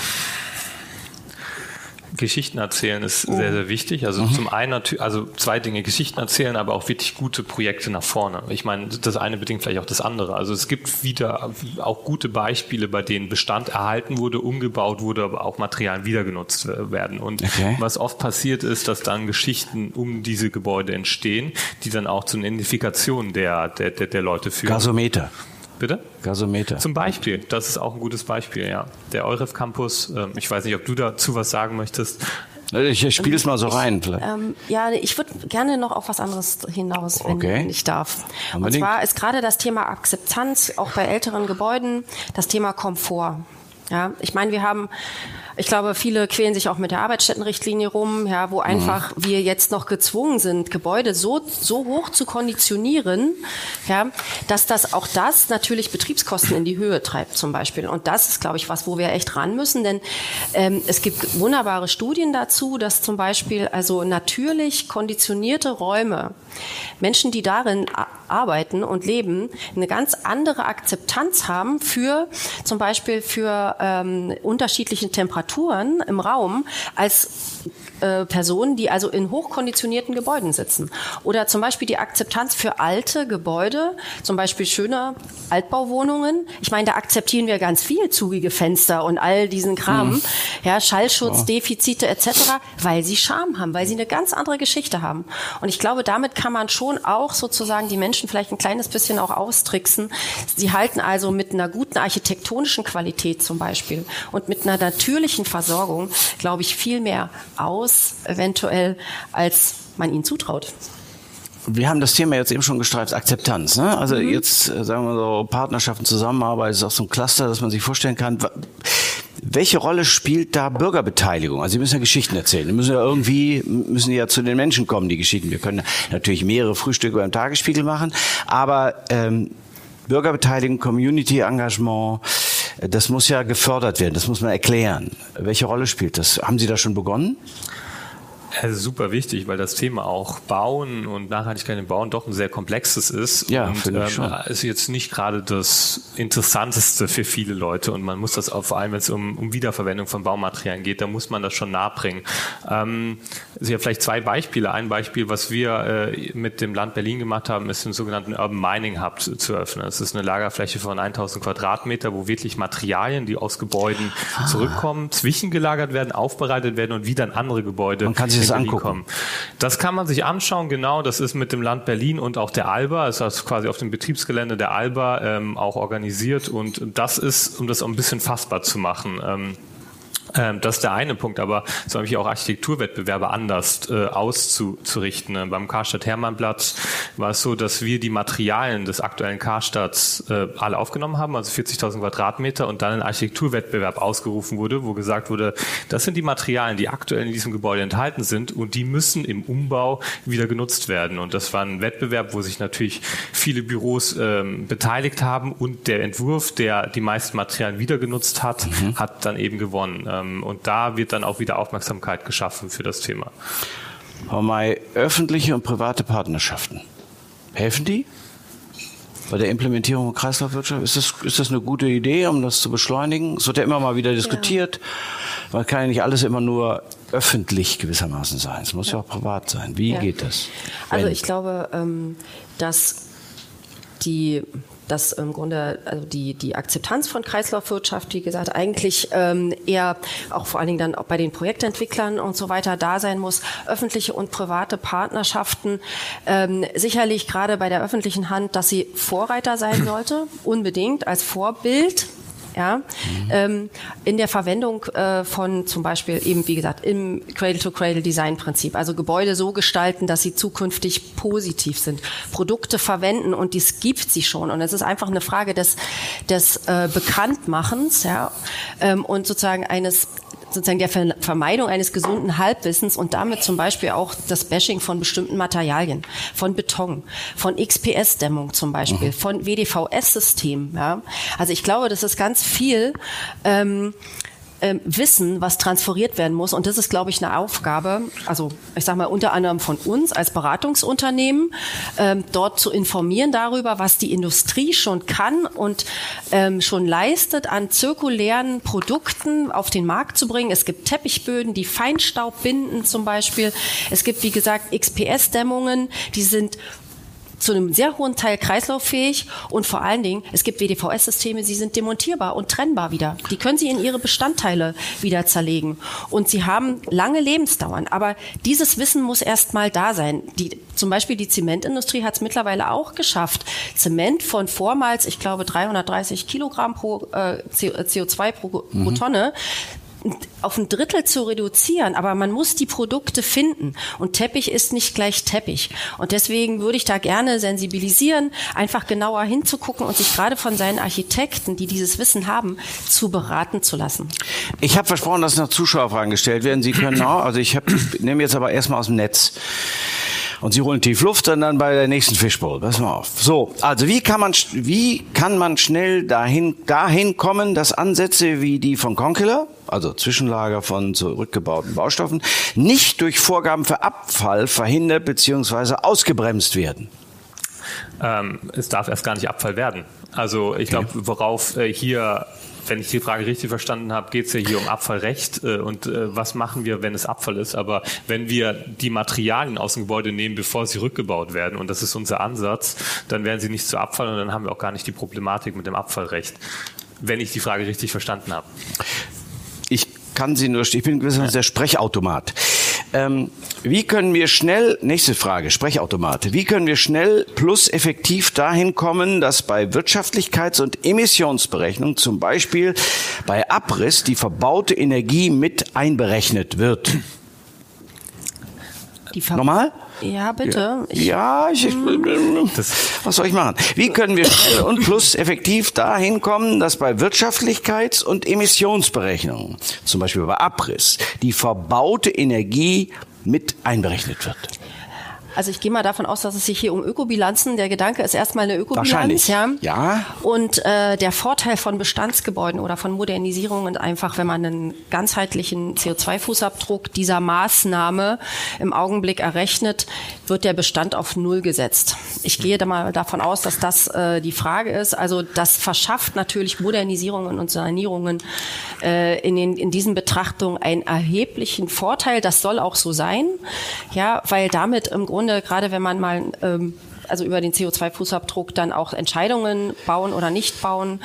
Geschichten erzählen ist oh. sehr, sehr wichtig. Also mhm. zum einen, also zwei Dinge, Geschichten erzählen, aber auch wirklich gute Projekte nach vorne. Ich meine, das eine bedingt vielleicht auch das andere. Also es gibt wieder auch gute Beispiele, bei denen Bestand erhalten wurde, umgebaut wurde, aber auch Materialien wieder genutzt werden. Und okay. was oft passiert ist, dass dann Geschichten um diese Gebäude entstehen, die dann auch zur Identifikation der, der, der, der Leute führen.
Gasometer.
Bitte?
Gasometer.
Zum Beispiel, das ist auch ein gutes Beispiel, ja. Der Euref Campus, ähm, ich weiß nicht, ob du dazu was sagen möchtest.
Ich spiele es mal so rein.
Ähm, ja, ich würde gerne noch auf was anderes hinaus, wenn, okay. wenn ich darf. Und zwar ist gerade das Thema Akzeptanz, auch bei älteren Gebäuden, das Thema Komfort. Ja, ich meine, wir haben ich glaube, viele quälen sich auch mit der Arbeitsstättenrichtlinie rum, ja, wo einfach mhm. wir jetzt noch gezwungen sind, Gebäude so, so hoch zu konditionieren, ja, dass das auch das natürlich Betriebskosten in die Höhe treibt zum Beispiel. Und das ist, glaube ich, was, wo wir echt ran müssen, denn ähm, es gibt wunderbare Studien dazu, dass zum Beispiel also natürlich konditionierte Räume, Menschen, die darin arbeiten und leben, eine ganz andere Akzeptanz haben für zum Beispiel für ähm, unterschiedliche Temperaturen im Raum als äh, Personen, die also in hochkonditionierten Gebäuden sitzen. Oder zum Beispiel die Akzeptanz für alte Gebäude, zum Beispiel schöne Altbauwohnungen. Ich meine, da akzeptieren wir ganz viel zugige Fenster und all diesen Kram, mhm. ja, Schallschutzdefizite etc., weil sie Charme haben, weil sie eine ganz andere Geschichte haben. Und ich glaube, damit kann man schon auch sozusagen die Menschen vielleicht ein kleines bisschen auch austricksen. Sie halten also mit einer guten architektonischen Qualität zum Beispiel und mit einer natürlichen Versorgung, glaube ich, viel mehr aus, eventuell, als man ihnen zutraut.
wir haben das Thema jetzt eben schon gestreift, Akzeptanz. Ne? Also mhm. jetzt äh, sagen wir so Partnerschaften, Zusammenarbeit ist auch so ein Cluster, dass man sich vorstellen kann. Welche Rolle spielt da Bürgerbeteiligung? Also Sie müssen ja Geschichten erzählen. Die müssen ja irgendwie müssen ja zu den Menschen kommen, die Geschichten. Wir können natürlich mehrere Frühstücke beim Tagesspiegel machen, aber ähm, Bürgerbeteiligung, Community-Engagement, das muss ja gefördert werden, das muss man erklären. Welche Rolle spielt das? Haben Sie da schon begonnen?
Super wichtig, weil das Thema auch Bauen und Nachhaltigkeit im Bauen doch ein sehr komplexes ist.
Ja,
und
ähm, schon.
ist jetzt nicht gerade das Interessanteste für viele Leute. Und man muss das auch, vor allem, wenn es um, um Wiederverwendung von Baumaterialien geht, da muss man das schon nahebringen. Ähm, also ja, vielleicht zwei Beispiele. Ein Beispiel, was wir äh, mit dem Land Berlin gemacht haben, ist den sogenannten Urban Mining Hub zu, zu öffnen. Das ist eine Lagerfläche von 1000 Quadratmeter, wo wirklich Materialien, die aus Gebäuden ah. zurückkommen, zwischengelagert werden, aufbereitet werden und wieder in andere Gebäude
man kann sich das angucken. Kommen.
Das kann man sich anschauen, genau. Das ist mit dem Land Berlin und auch der Alba, das ist quasi auf dem Betriebsgelände der Alba ähm, auch organisiert. Und das ist, um das auch ein bisschen fassbar zu machen. Ähm, ähm, das ist der eine Punkt, aber zum Beispiel auch Architekturwettbewerbe anders äh, auszurichten. Äh, beim Karstadt Hermannplatz war es so, dass wir die Materialien des aktuellen Karstadts äh, alle aufgenommen haben, also 40.000 Quadratmeter, und dann ein Architekturwettbewerb ausgerufen wurde, wo gesagt wurde, das sind die Materialien, die aktuell in diesem Gebäude enthalten sind und die müssen im Umbau wieder genutzt werden. Und das war ein Wettbewerb, wo sich natürlich viele Büros ähm, beteiligt haben und der Entwurf, der die meisten Materialien wieder genutzt hat, mhm. hat dann eben gewonnen. Ähm, und da wird dann auch wieder Aufmerksamkeit geschaffen für das Thema.
Frau May, öffentliche und private Partnerschaften, helfen die? Bei der Implementierung von Kreislaufwirtschaft, ist das, ist das eine gute Idee, um das zu beschleunigen? Es wird ja immer mal wieder diskutiert. Ja. Man kann ja nicht alles immer nur öffentlich gewissermaßen sein. Es muss ja, ja auch privat sein. Wie ja. geht das?
Also ich glaube, ähm, dass die dass im Grunde also die, die Akzeptanz von Kreislaufwirtschaft, wie gesagt, eigentlich ähm, eher auch vor allen Dingen dann auch bei den Projektentwicklern und so weiter da sein muss. Öffentliche und private Partnerschaften ähm, sicherlich gerade bei der öffentlichen Hand, dass sie Vorreiter sein sollte, unbedingt als Vorbild ja, mhm. ähm, in der Verwendung äh, von zum Beispiel eben, wie gesagt, im Cradle-to-Cradle-Design-Prinzip. Also Gebäude so gestalten, dass sie zukünftig positiv sind. Produkte verwenden und dies gibt sie schon. Und es ist einfach eine Frage des, des äh, Bekanntmachens ja, ähm, und sozusagen eines sozusagen der Vermeidung eines gesunden Halbwissens und damit zum Beispiel auch das Bashing von bestimmten Materialien, von Beton, von XPS-Dämmung zum Beispiel, mhm. von WDVS-Systemen. Ja. Also ich glaube, das ist ganz viel. Ähm, ähm, Wissen, was transferiert werden muss. Und das ist, glaube ich, eine Aufgabe, also ich sage mal unter anderem von uns als Beratungsunternehmen, ähm, dort zu informieren darüber, was die Industrie schon kann und ähm, schon leistet, an zirkulären Produkten auf den Markt zu bringen. Es gibt Teppichböden, die Feinstaub binden zum Beispiel. Es gibt, wie gesagt, XPS-Dämmungen, die sind zu einem sehr hohen Teil kreislauffähig und vor allen Dingen, es gibt WDVS-Systeme, sie sind demontierbar und trennbar wieder. Die können Sie in ihre Bestandteile wieder zerlegen und sie haben lange Lebensdauern. Aber dieses Wissen muss erst mal da sein. Die, zum Beispiel die Zementindustrie hat es mittlerweile auch geschafft, Zement von vormals, ich glaube, 330 Kilogramm pro äh, CO2 pro, pro mhm. Tonne auf ein Drittel zu reduzieren, aber man muss die Produkte finden. Und Teppich ist nicht gleich Teppich. Und deswegen würde ich da gerne sensibilisieren, einfach genauer hinzugucken und sich gerade von seinen Architekten, die dieses Wissen haben, zu beraten zu lassen.
Ich habe versprochen, dass noch Zuschauerfragen gestellt werden. Sie können auch, also ich hab, nehme jetzt aber erstmal aus dem Netz. Und sie holen tief Luft und dann bei der nächsten Fishbowl. Pass mal auf. So, also wie kann man, wie kann man schnell dahin, dahin kommen, dass Ansätze wie die von Conkeler, also Zwischenlager von zurückgebauten Baustoffen, nicht durch Vorgaben für Abfall verhindert bzw. ausgebremst werden?
Ähm, es darf erst gar nicht Abfall werden. Also ich glaube, worauf äh, hier wenn ich die Frage richtig verstanden habe, geht es ja hier um Abfallrecht äh, und äh, was machen wir, wenn es Abfall ist. Aber wenn wir die Materialien aus dem Gebäude nehmen, bevor sie rückgebaut werden, und das ist unser Ansatz, dann werden sie nicht zu Abfall und dann haben wir auch gar nicht die Problematik mit dem Abfallrecht, wenn ich die Frage richtig verstanden habe.
Ich kann sie nur, ich bin gewissermaßen der Sprechautomat. Ähm, wie können wir schnell, nächste Frage, Sprechautomate, wie können wir schnell plus effektiv dahin kommen, dass bei Wirtschaftlichkeits- und Emissionsberechnung zum Beispiel bei Abriss die verbaute Energie mit einberechnet wird?
Normal?
Ja, bitte. Ich, ja, ich, was soll ich machen? Wie können wir schnell und plus effektiv dahin kommen, dass bei Wirtschaftlichkeits- und Emissionsberechnungen, zum Beispiel bei Abriss, die verbaute Energie mit einberechnet wird?
Also ich gehe mal davon aus, dass es sich hier um Ökobilanzen. Der Gedanke ist erstmal eine Ökobilanz.
Ja. ja.
Und äh, der Vorteil von Bestandsgebäuden oder von Modernisierungen einfach, wenn man einen ganzheitlichen CO2-Fußabdruck dieser Maßnahme im Augenblick errechnet, wird der Bestand auf Null gesetzt. Ich gehe da mal davon aus, dass das äh, die Frage ist. Also das verschafft natürlich Modernisierungen und Sanierungen äh, in, den, in diesen Betrachtungen einen erheblichen Vorteil. Das soll auch so sein, ja, weil damit im Grunde gerade wenn man mal ähm, also über den CO2-Fußabdruck dann auch Entscheidungen bauen oder nicht bauen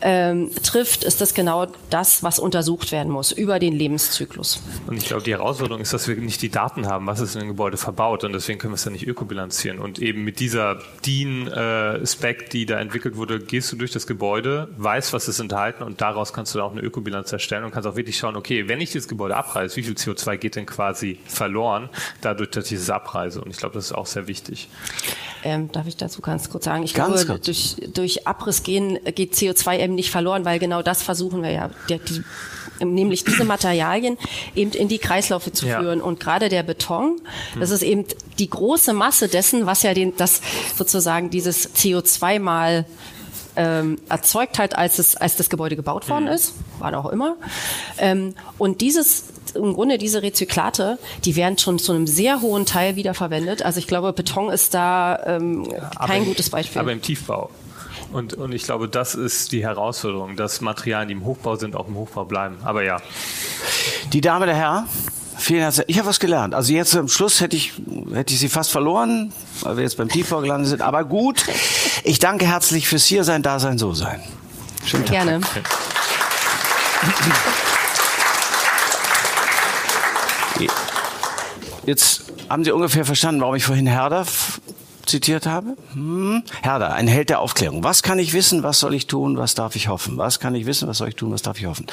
ähm, trifft, ist das genau das, was untersucht werden muss über den Lebenszyklus.
Und ich glaube, die Herausforderung ist, dass wir nicht die Daten haben, was ist in dem Gebäude verbaut und deswegen können wir es ja nicht ökobilanzieren. Und eben mit dieser DIN-Spec, äh, die da entwickelt wurde, gehst du durch das Gebäude, weißt, was es enthalten und daraus kannst du auch eine Ökobilanz erstellen und kannst auch wirklich schauen, okay, wenn ich dieses Gebäude abreiße, wie viel CO2 geht denn quasi verloren dadurch, dass ich es abreise? Und ich glaube, das ist auch sehr wichtig.
Ähm, darf ich dazu ganz kurz sagen? Ich ganz glaube, kurz. durch, durch Abriss gehen, geht CO2 eben nicht verloren, weil genau das versuchen wir ja, der, die, nämlich diese Materialien eben in die Kreislaufe zu führen. Ja. Und gerade der Beton, das ist eben die große Masse dessen, was ja den, das sozusagen dieses CO2 mal ähm, erzeugt hat, als, es, als das Gebäude gebaut worden mhm. ist, war auch immer. Ähm, und dieses im Grunde diese Rezyklate, die werden schon zu einem sehr hohen Teil wiederverwendet. Also ich glaube, Beton ist da ähm, kein
aber,
gutes Beispiel.
Aber im Tiefbau. Und, und ich glaube, das ist die Herausforderung, dass Materialien, die im Hochbau sind, auch im Hochbau bleiben. Aber ja.
Die Dame der Herr, vielen herzlichen Ich habe was gelernt. Also jetzt am Schluss hätte ich, hätte ich sie fast verloren, weil wir jetzt beim Tiefbau gelandet sind. Aber gut, ich danke herzlich fürs Hiersein, Dasein, So-Sein.
Schönen Tag. Gerne.
Jetzt haben Sie ungefähr verstanden, warum ich vorhin Herder zitiert habe? Hm. Herder, ein Held der Aufklärung. Was kann ich wissen, was soll ich tun, was darf ich hoffen? Was kann ich wissen, was soll ich tun, was darf ich hoffen?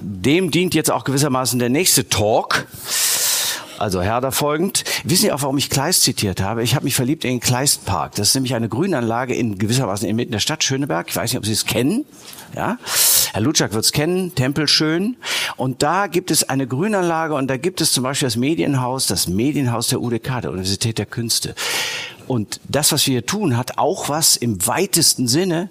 Dem dient jetzt auch gewissermaßen der nächste Talk. Also Herder folgend. Wissen Sie auch, warum ich Kleist zitiert habe? Ich habe mich verliebt in den Kleistpark. Das ist nämlich eine Grünanlage in gewissermaßen inmitten der Stadt Schöneberg. Ich weiß nicht, ob Sie es kennen. Ja, Herr Lutschak wird es kennen, Tempelschön. Und da gibt es eine Grünanlage und da gibt es zum Beispiel das Medienhaus, das Medienhaus der UDK, der Universität der Künste. Und das, was wir hier tun, hat auch was im weitesten Sinne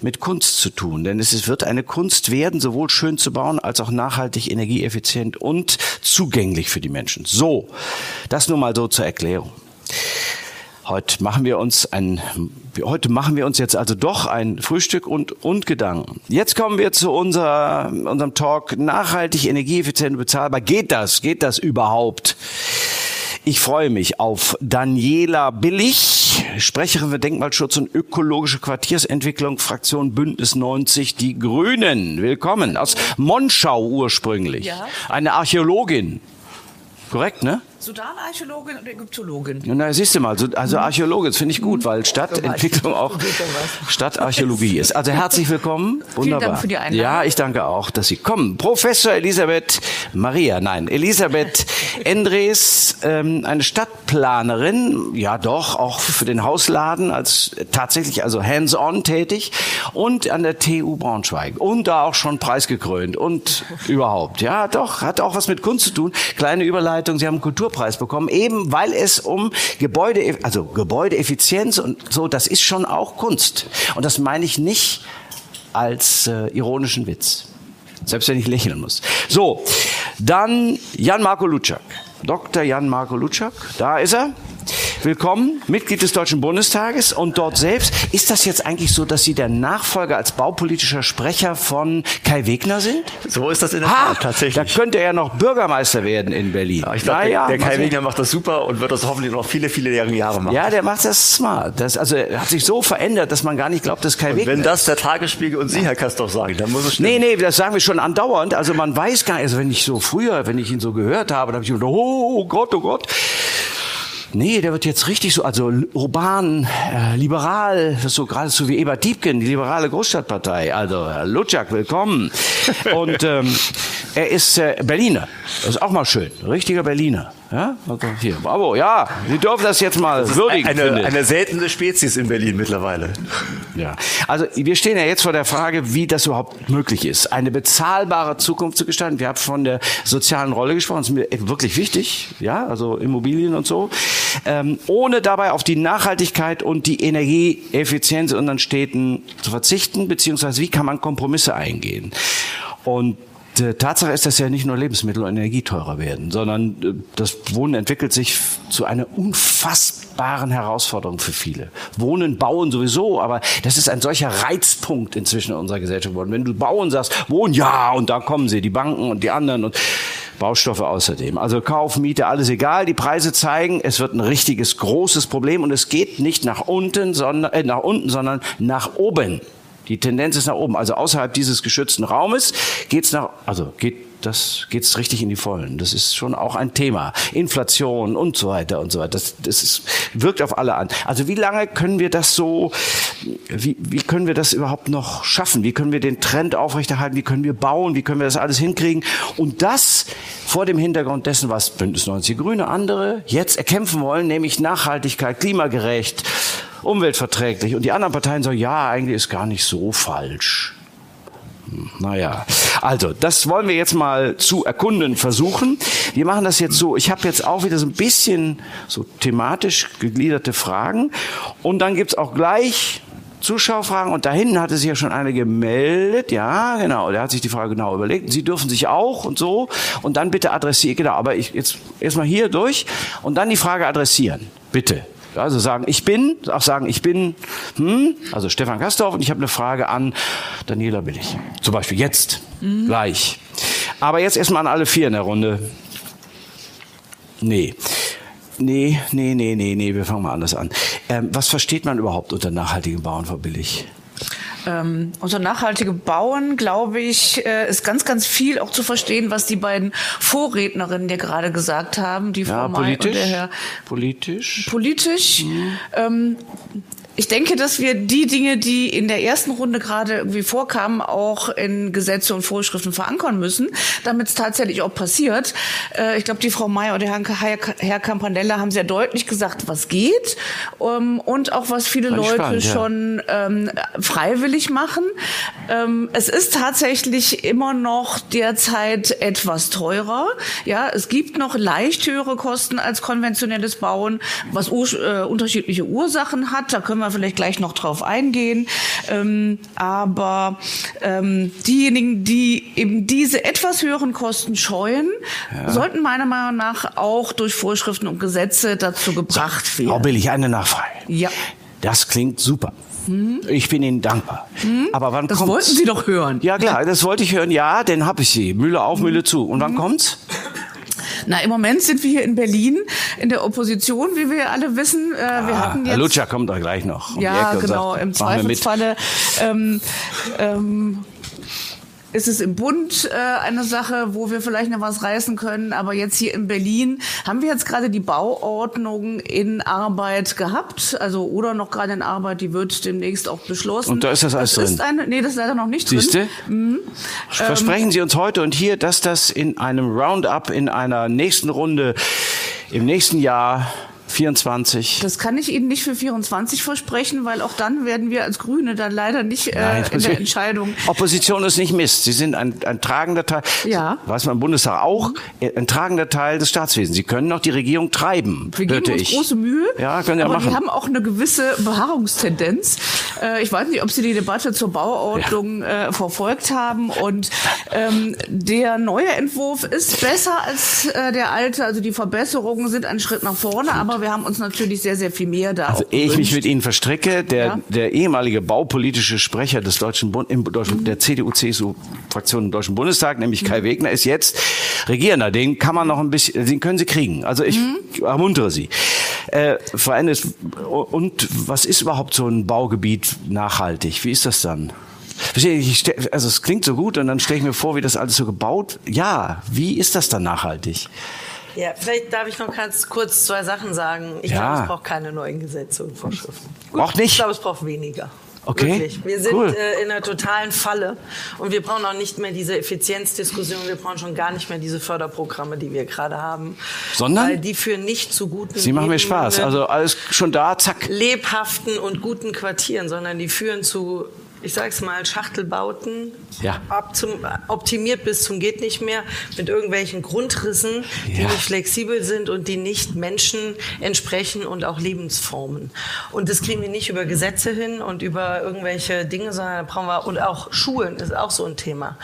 mit Kunst zu tun. Denn es wird eine Kunst werden, sowohl schön zu bauen, als auch nachhaltig, energieeffizient und zugänglich für die Menschen. So, das nur mal so zur Erklärung. Heute machen wir uns ein, heute machen wir uns jetzt also doch ein Frühstück und, und Gedanken. Jetzt kommen wir zu unser, unserem Talk nachhaltig, energieeffizient, bezahlbar. Geht das? Geht das überhaupt? Ich freue mich auf Daniela Billig, Sprecherin für Denkmalschutz und ökologische Quartiersentwicklung, Fraktion Bündnis 90, die Grünen. Willkommen aus Monschau ursprünglich. Ja. Eine Archäologin. Korrekt, ne?
Sudanarchäologin und Ägyptologin.
Na, siehst du mal, also Archäologin, das finde ich gut, weil Stadtentwicklung auch Stadtarchäologie ist. Also herzlich willkommen.
Wunderbar. Vielen Dank für die Einladung.
Ja, ich danke auch, dass Sie kommen. Professor Elisabeth Maria, nein, Elisabeth Endres, ähm, eine Stadtplanerin, ja doch, auch für den Hausladen als tatsächlich also hands-on tätig und an der TU Braunschweig und da auch schon preisgekrönt und überhaupt. Ja, doch, hat auch was mit Kunst zu tun. Kleine Überleitung, Sie haben Kultur Kulturpreis bekommen, eben weil es um Gebäude, also Gebäudeeffizienz und so, das ist schon auch Kunst. Und das meine ich nicht als äh, ironischen Witz. Selbst wenn ich lächeln muss. So, dann Jan Marco Lutschak. Dr. Jan Marco Lutschak, da ist er. Willkommen, Mitglied des Deutschen Bundestages und dort selbst. Ist das jetzt eigentlich so, dass Sie der Nachfolger als baupolitischer Sprecher von Kai Wegner sind?
So ist das in der Tat tatsächlich.
Da könnte er noch Bürgermeister werden in Berlin.
Ja, ich glaube, ja, der, der Kai Wegner macht das super und wird das hoffentlich noch viele, viele Jahre machen.
Ja, der macht das smart. Das, also er hat sich so verändert, dass man gar nicht glaubt, dass Kai und Wegner
Wenn das der Tagesspiegel und Sie, Herr Kastorf, sagen, dann muss es stimmen.
Nee, nee, das sagen wir schon andauernd. Also man weiß gar nicht, also wenn ich so früher, wenn ich ihn so gehört habe, dann habe ich gedacht, oh Gott, oh Gott. Nee, der wird jetzt richtig so, also urban, äh, liberal, so geradezu wie Ebert Diebken, die liberale Großstadtpartei. Also Herr Lutschak, willkommen. Und ähm, Er ist äh, Berliner. Das ist auch mal schön. Richtiger Berliner. Ja, also hier. Bravo, ja. Sie dürfen das jetzt mal würdigen. finde
Eine, eine seltene Spezies in Berlin mittlerweile.
Ja, also wir stehen ja jetzt vor der Frage, wie das überhaupt möglich ist, eine bezahlbare Zukunft zu gestalten. Wir haben von der sozialen Rolle gesprochen, das ist mir wirklich wichtig, ja, also Immobilien und so, ähm, ohne dabei auf die Nachhaltigkeit und die Energieeffizienz in unseren Städten zu verzichten, beziehungsweise wie kann man Kompromisse eingehen. Und Tatsache ist, dass ja nicht nur Lebensmittel und Energie teurer werden, sondern äh, das Wohnen entwickelt sich zu einer unfassbaren Herausforderung für viele. Wohnen, bauen sowieso, aber das ist ein solcher Reizpunkt inzwischen in unserer Gesellschaft geworden. Wenn du bauen sagst, wohnen, ja, und da kommen sie, die Banken und die anderen und Baustoffe außerdem. Also Kauf, Miete, alles egal. Die Preise zeigen, es wird ein richtiges großes Problem und es geht nicht nach unten, sondern äh, nach unten, sondern nach oben. Die Tendenz ist nach oben. Also außerhalb dieses geschützten Raumes geht's nach, also geht das geht's richtig in die Vollen. Das ist schon auch ein Thema. Inflation und so weiter und so weiter. Das, das ist, wirkt auf alle an. Also wie lange können wir das so, wie, wie können wir das überhaupt noch schaffen? Wie können wir den Trend aufrechterhalten? Wie können wir bauen? Wie können wir das alles hinkriegen? Und das vor dem Hintergrund dessen, was Bündnis 90 Grüne, andere jetzt erkämpfen wollen, nämlich Nachhaltigkeit, klimagerecht, umweltverträglich. Und die anderen Parteien sagen, ja, eigentlich ist gar nicht so falsch. Hm, Naja, also das wollen wir jetzt mal zu erkunden versuchen. Wir machen das jetzt so, ich habe jetzt auch wieder so ein bisschen so thematisch gegliederte Fragen und dann gibt's auch gleich Zuschauerfragen und da hinten hatte sich ja schon eine gemeldet, ja genau, der hat sich die Frage genau überlegt. Sie dürfen sich auch und so und dann bitte adressieren, genau, aber ich jetzt erstmal hier durch und dann die Frage adressieren, bitte. Also sagen, ich bin, auch sagen, ich bin, hm, also Stefan Kastorf und ich habe eine Frage an Daniela Billig. Zum Beispiel jetzt, gleich. Aber jetzt erstmal an alle vier in der Runde. Nee. Nee, nee, nee, nee, nee, wir fangen mal anders an. Ähm, was versteht man überhaupt unter nachhaltigem Bauen, Frau Billig?
Ähm, unter nachhaltige Bauen, glaube ich, äh, ist ganz, ganz viel auch zu verstehen, was die beiden Vorrednerinnen ja gerade gesagt haben, die Frau
Ja,
May und
politisch?
der Herr
Politisch?
politisch. Ähm, ich denke, dass wir die Dinge, die in der ersten Runde gerade irgendwie vorkamen, auch in Gesetze und Vorschriften verankern müssen, damit es tatsächlich auch passiert. Äh, ich glaube, die Frau Mayer und der Herr, Herr Campanella haben sehr deutlich gesagt, was geht ähm, und auch was viele Leute
spannend, ja.
schon ähm, freiwillig machen. Ähm, es ist tatsächlich immer noch derzeit etwas teurer. Ja, es gibt noch leicht höhere Kosten als konventionelles Bauen, was äh, unterschiedliche Ursachen hat. Da können wir vielleicht gleich noch drauf eingehen. Ähm, aber ähm, diejenigen, die eben diese etwas höheren Kosten scheuen, sollten meiner Meinung nach auch durch Vorschriften und Gesetze dazu gebracht
Frau
werden.
Billig, eine Nachfrage.
Ja.
Das klingt super. Ich bin Ihnen dankbar. Aber wann
Hm? Das
kommt's?
wollten Sie doch hören.
Ja klar, das wollte ich hören. Ja, den hab ich Sie. Mühle auf, Mühle zu. Und wann kommt's?
Na, im Moment sind wir hier in Berlin in der Opposition, wie wir alle wissen. Äh, wir hatten
Herr
jetzt
Lutscher kommt da gleich noch. um
ja, genau,
sagt,
im. Zweifelsfalle ähm, ähm, ist es im Bund äh, eine Sache, wo wir vielleicht noch was reißen können. Aber jetzt hier in Berlin haben wir jetzt gerade die Bauordnung in Arbeit gehabt, also oder noch gerade in Arbeit. Die wird demnächst auch beschlossen.
Und da ist das alles
das Ist
drin?
eine, nee, das ist leider noch nicht
Siehste?
drin.
Versprechen Sie uns heute und hier, dass das in einem Roundup, in einer nächsten Runde, im nächsten Jahr 24.
Das kann ich Ihnen nicht für 24 versprechen, weil auch dann werden wir als Grüne dann leider nicht äh,
Nein,
in der Entscheidung.
Opposition ist nicht Mist. Sie sind ein, ein tragender Teil,
Ja.
weiß man im Bundestag auch, ein tragender Teil des Staatswesens. Sie können noch die Regierung treiben,
Wir geben
hörte
uns
ich.
große Mühe,
Ja, können Sie auch
aber
machen.
wir haben auch eine gewisse Beharrungstendenz. Äh, ich weiß nicht, ob Sie die Debatte zur Bauordnung äh, verfolgt haben. Und ähm, der neue Entwurf ist besser als äh, der alte. Also die Verbesserungen sind ein Schritt nach vorne, aber wir haben uns natürlich sehr, sehr viel mehr da
Also ehe ich mich mit Ihnen verstricke, der,
Ja.
der ehemalige baupolitische Sprecher des Deutschen Bund, im Deutschen, der CDU-CSU-Fraktion im Deutschen Bundestag, nämlich Kai Wegner, ist jetzt Regierender. Den kann man noch ein bisschen, den können Sie kriegen. Also ich ermuntere Sie. Äh, Ennis, und was ist überhaupt so ein Baugebiet nachhaltig? Wie ist das dann? Also es klingt so gut und dann stelle ich mir vor, wie das alles so gebaut. Ja, wie ist das dann nachhaltig?
Ja, vielleicht darf ich noch ganz kurz zwei Sachen sagen. Ich
Ja.
glaube, es braucht keine neuen Gesetze und Vorschriften.
Braucht nicht?
Ich glaube, es braucht weniger.
Okay.
Wirklich. Wir sind
Cool.
äh, in einer totalen Falle und wir brauchen auch nicht mehr diese Effizienzdiskussion. Wir brauchen schon gar nicht mehr diese Förderprogramme, die wir gerade haben.
Sondern?
Weil die führen nicht zu guten
Sie machen mir Spaß.
lebenden,
Also alles schon da, zack.
lebhaften und guten Quartieren, sondern die führen zu, ich sag's mal, Schachtelbauten,
Ja.
ab zum, optimiert bis zum geht nicht mehr, mit irgendwelchen Grundrissen, die
Ja.
nicht flexibel sind und die nicht Menschen entsprechen und auch Lebensformen. Und das kriegen wir nicht über Gesetze hin und über irgendwelche Dinge, sondern da brauchen wir, und auch Schulen ist auch so ein Thema.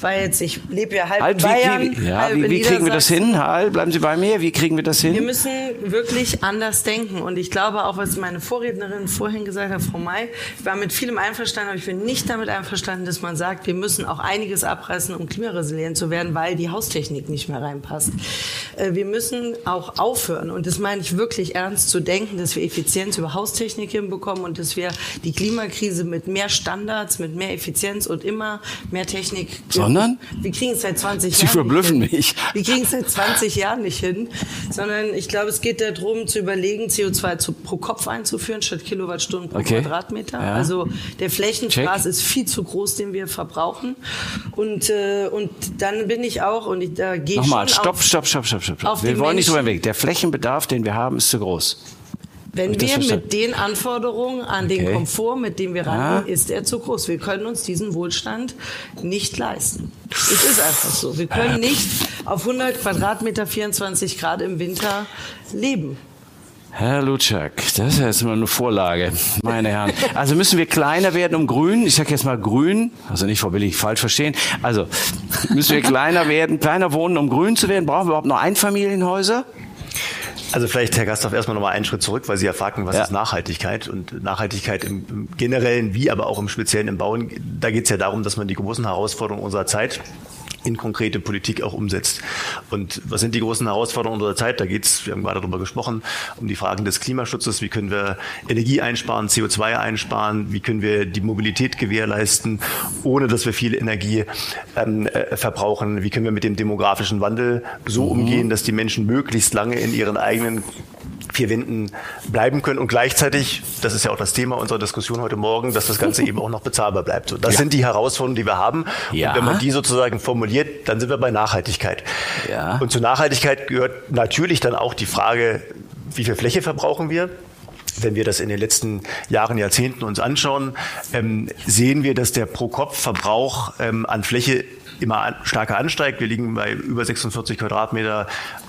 Weil jetzt, ich lebe ja halb
Halt,
in
wie,
Bayern,
wie, ja,
halb
wie, wie kriegen wir das hin? Halt, bleiben Sie bei mir. Wie kriegen wir das hin?
Wir müssen wirklich anders denken. Und ich glaube auch, was meine Vorrednerin vorhin gesagt hat, Frau May, ich war mit vielem einverstanden, ich bin nicht damit einverstanden, dass man sagt, wir müssen auch einiges abreißen, um klimaresilient zu werden, weil die Haustechnik nicht mehr reinpasst. Äh, Wir müssen auch aufhören, und das meine ich wirklich ernst, zu denken, dass wir Effizienz über Haustechnik hinbekommen und dass wir die Klimakrise mit mehr Standards, mit mehr Effizienz und immer mehr Technik.
Sondern?
Wir kriegen es seit 20
Sie
Jahren.
verblüffen
nicht hin.
mich.
Wir kriegen es seit 20 Jahren nicht hin, sondern ich glaube, es geht darum, zu überlegen, CO2 zu, pro Kopf einzuführen, statt Kilowattstunden pro
Okay.
Quadratmeter.
Ja.
Also der Flächenfraß
Check.
ist viel zu groß, den wir verbrauchen. Und, äh, und dann bin ich auch, und ich, da gehe ich
Nochmal, stopp, stopp, stopp, stopp, stopp. Wir wollen nicht drüber
Menschen-
weg. Der Flächenbedarf, den wir haben, ist zu groß.
Wenn wir mit den Anforderungen an
Okay.
den Komfort, mit dem wir
Ja.
rangehen, ist er zu groß. Wir können uns diesen Wohlstand nicht leisten. Es ist einfach so. Wir können nicht auf 100 Quadratmeter 24 Grad im Winter leben.
Herr Lutschak, das ist jetzt mal eine Vorlage, meine Herren. Also müssen wir kleiner werden um grün. Ich sage jetzt mal grün, also nicht vorbillig falsch verstehen. Also müssen wir kleiner werden, kleiner wohnen, um grün zu werden. Brauchen wir überhaupt noch Einfamilienhäuser?
Also vielleicht, Herr Gasthoff, erstmal nochmal einen Schritt zurück, weil Sie ja fragten, was
Ja.
ist Nachhaltigkeit? Und Nachhaltigkeit im, im generellen, wie aber auch im Speziellen im Bauen, da geht es ja darum, dass man die großen Herausforderungen unserer Zeit in konkrete Politik auch umsetzt. Und was sind die großen Herausforderungen unserer Zeit? Da geht es, wir haben gerade darüber gesprochen, um die Fragen des Klimaschutzes. Wie können wir Energie einsparen, CO2 einsparen? Wie können wir die Mobilität gewährleisten, ohne dass wir viel Energie ähm, äh, verbrauchen? Wie können wir mit dem demografischen Wandel so umgehen, dass die Menschen möglichst lange in ihren eigenen vier Wänden bleiben können und gleichzeitig, das ist ja auch das Thema unserer Diskussion heute Morgen, dass das Ganze eben auch noch bezahlbar bleibt. So, das sind die Herausforderungen, die wir haben.
Ja.
Und wenn man die sozusagen formuliert, dann sind wir bei Nachhaltigkeit.
Ja.
Und zur Nachhaltigkeit gehört natürlich dann auch die Frage, wie viel Fläche verbrauchen wir? Wenn wir das in den letzten Jahren, Jahrzehnten uns anschauen, ähm, sehen wir, dass der Pro-Kopf-Verbrauch ähm, an Fläche immer stärker ansteigt. Wir liegen bei über 46 Quadratmeter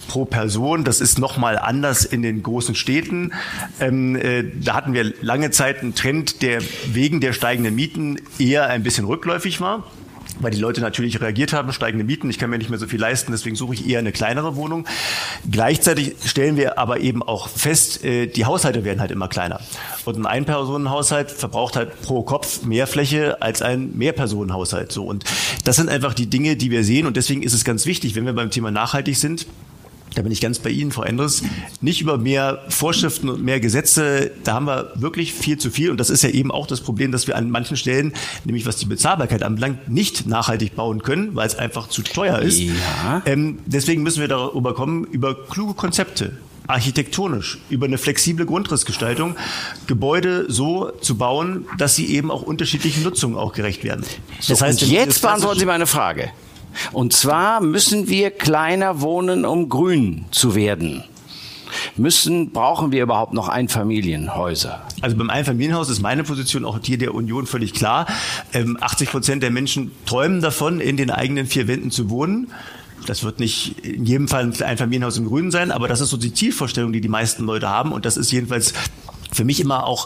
pro Person. Das ist nochmal anders in den großen Städten. Ähm, äh, da hatten wir lange Zeit einen Trend, der wegen der steigenden Mieten eher ein bisschen rückläufig war weil die Leute natürlich reagiert haben, steigende Mieten, ich kann mir nicht mehr so viel leisten, deswegen suche ich eher eine kleinere Wohnung. Gleichzeitig stellen wir aber eben auch fest, äh, die Haushalte werden halt immer kleiner. Und ein Einpersonenhaushalt verbraucht halt pro Kopf mehr Fläche als ein Mehrpersonenhaushalt. So. Und das sind einfach die Dinge, die wir sehen. Und deswegen ist es ganz wichtig, wenn wir beim Thema nachhaltig sind, da bin ich ganz bei Ihnen, Frau Endres. Nicht über mehr Vorschriften und mehr Gesetze. Da haben wir wirklich viel zu viel. Und das ist ja eben auch das Problem, dass wir an manchen Stellen, nämlich was die Bezahlbarkeit anbelangt, nicht nachhaltig bauen können, weil es einfach zu teuer ist.
Ja.
Ähm, deswegen müssen wir darüber kommen, über kluge Konzepte architektonisch über eine flexible Grundrissgestaltung Gebäude so zu bauen, dass sie eben auch unterschiedlichen Nutzungen auch gerecht werden.
Das heißt, jetzt beantworten Sie meine Frage. Und zwar müssen wir kleiner wohnen, um grün zu werden. Müssen, brauchen wir überhaupt noch Einfamilienhäuser?
Also beim Einfamilienhaus ist meine Position auch hier der Union völlig klar. Ähm, 80 Prozent der Menschen träumen davon, in den eigenen vier Wänden zu wohnen. Das wird nicht in jedem Fall ein Einfamilienhaus im Grünen sein, aber das ist so die Zielvorstellung, die die meisten Leute haben. Und das ist jedenfalls für mich immer auch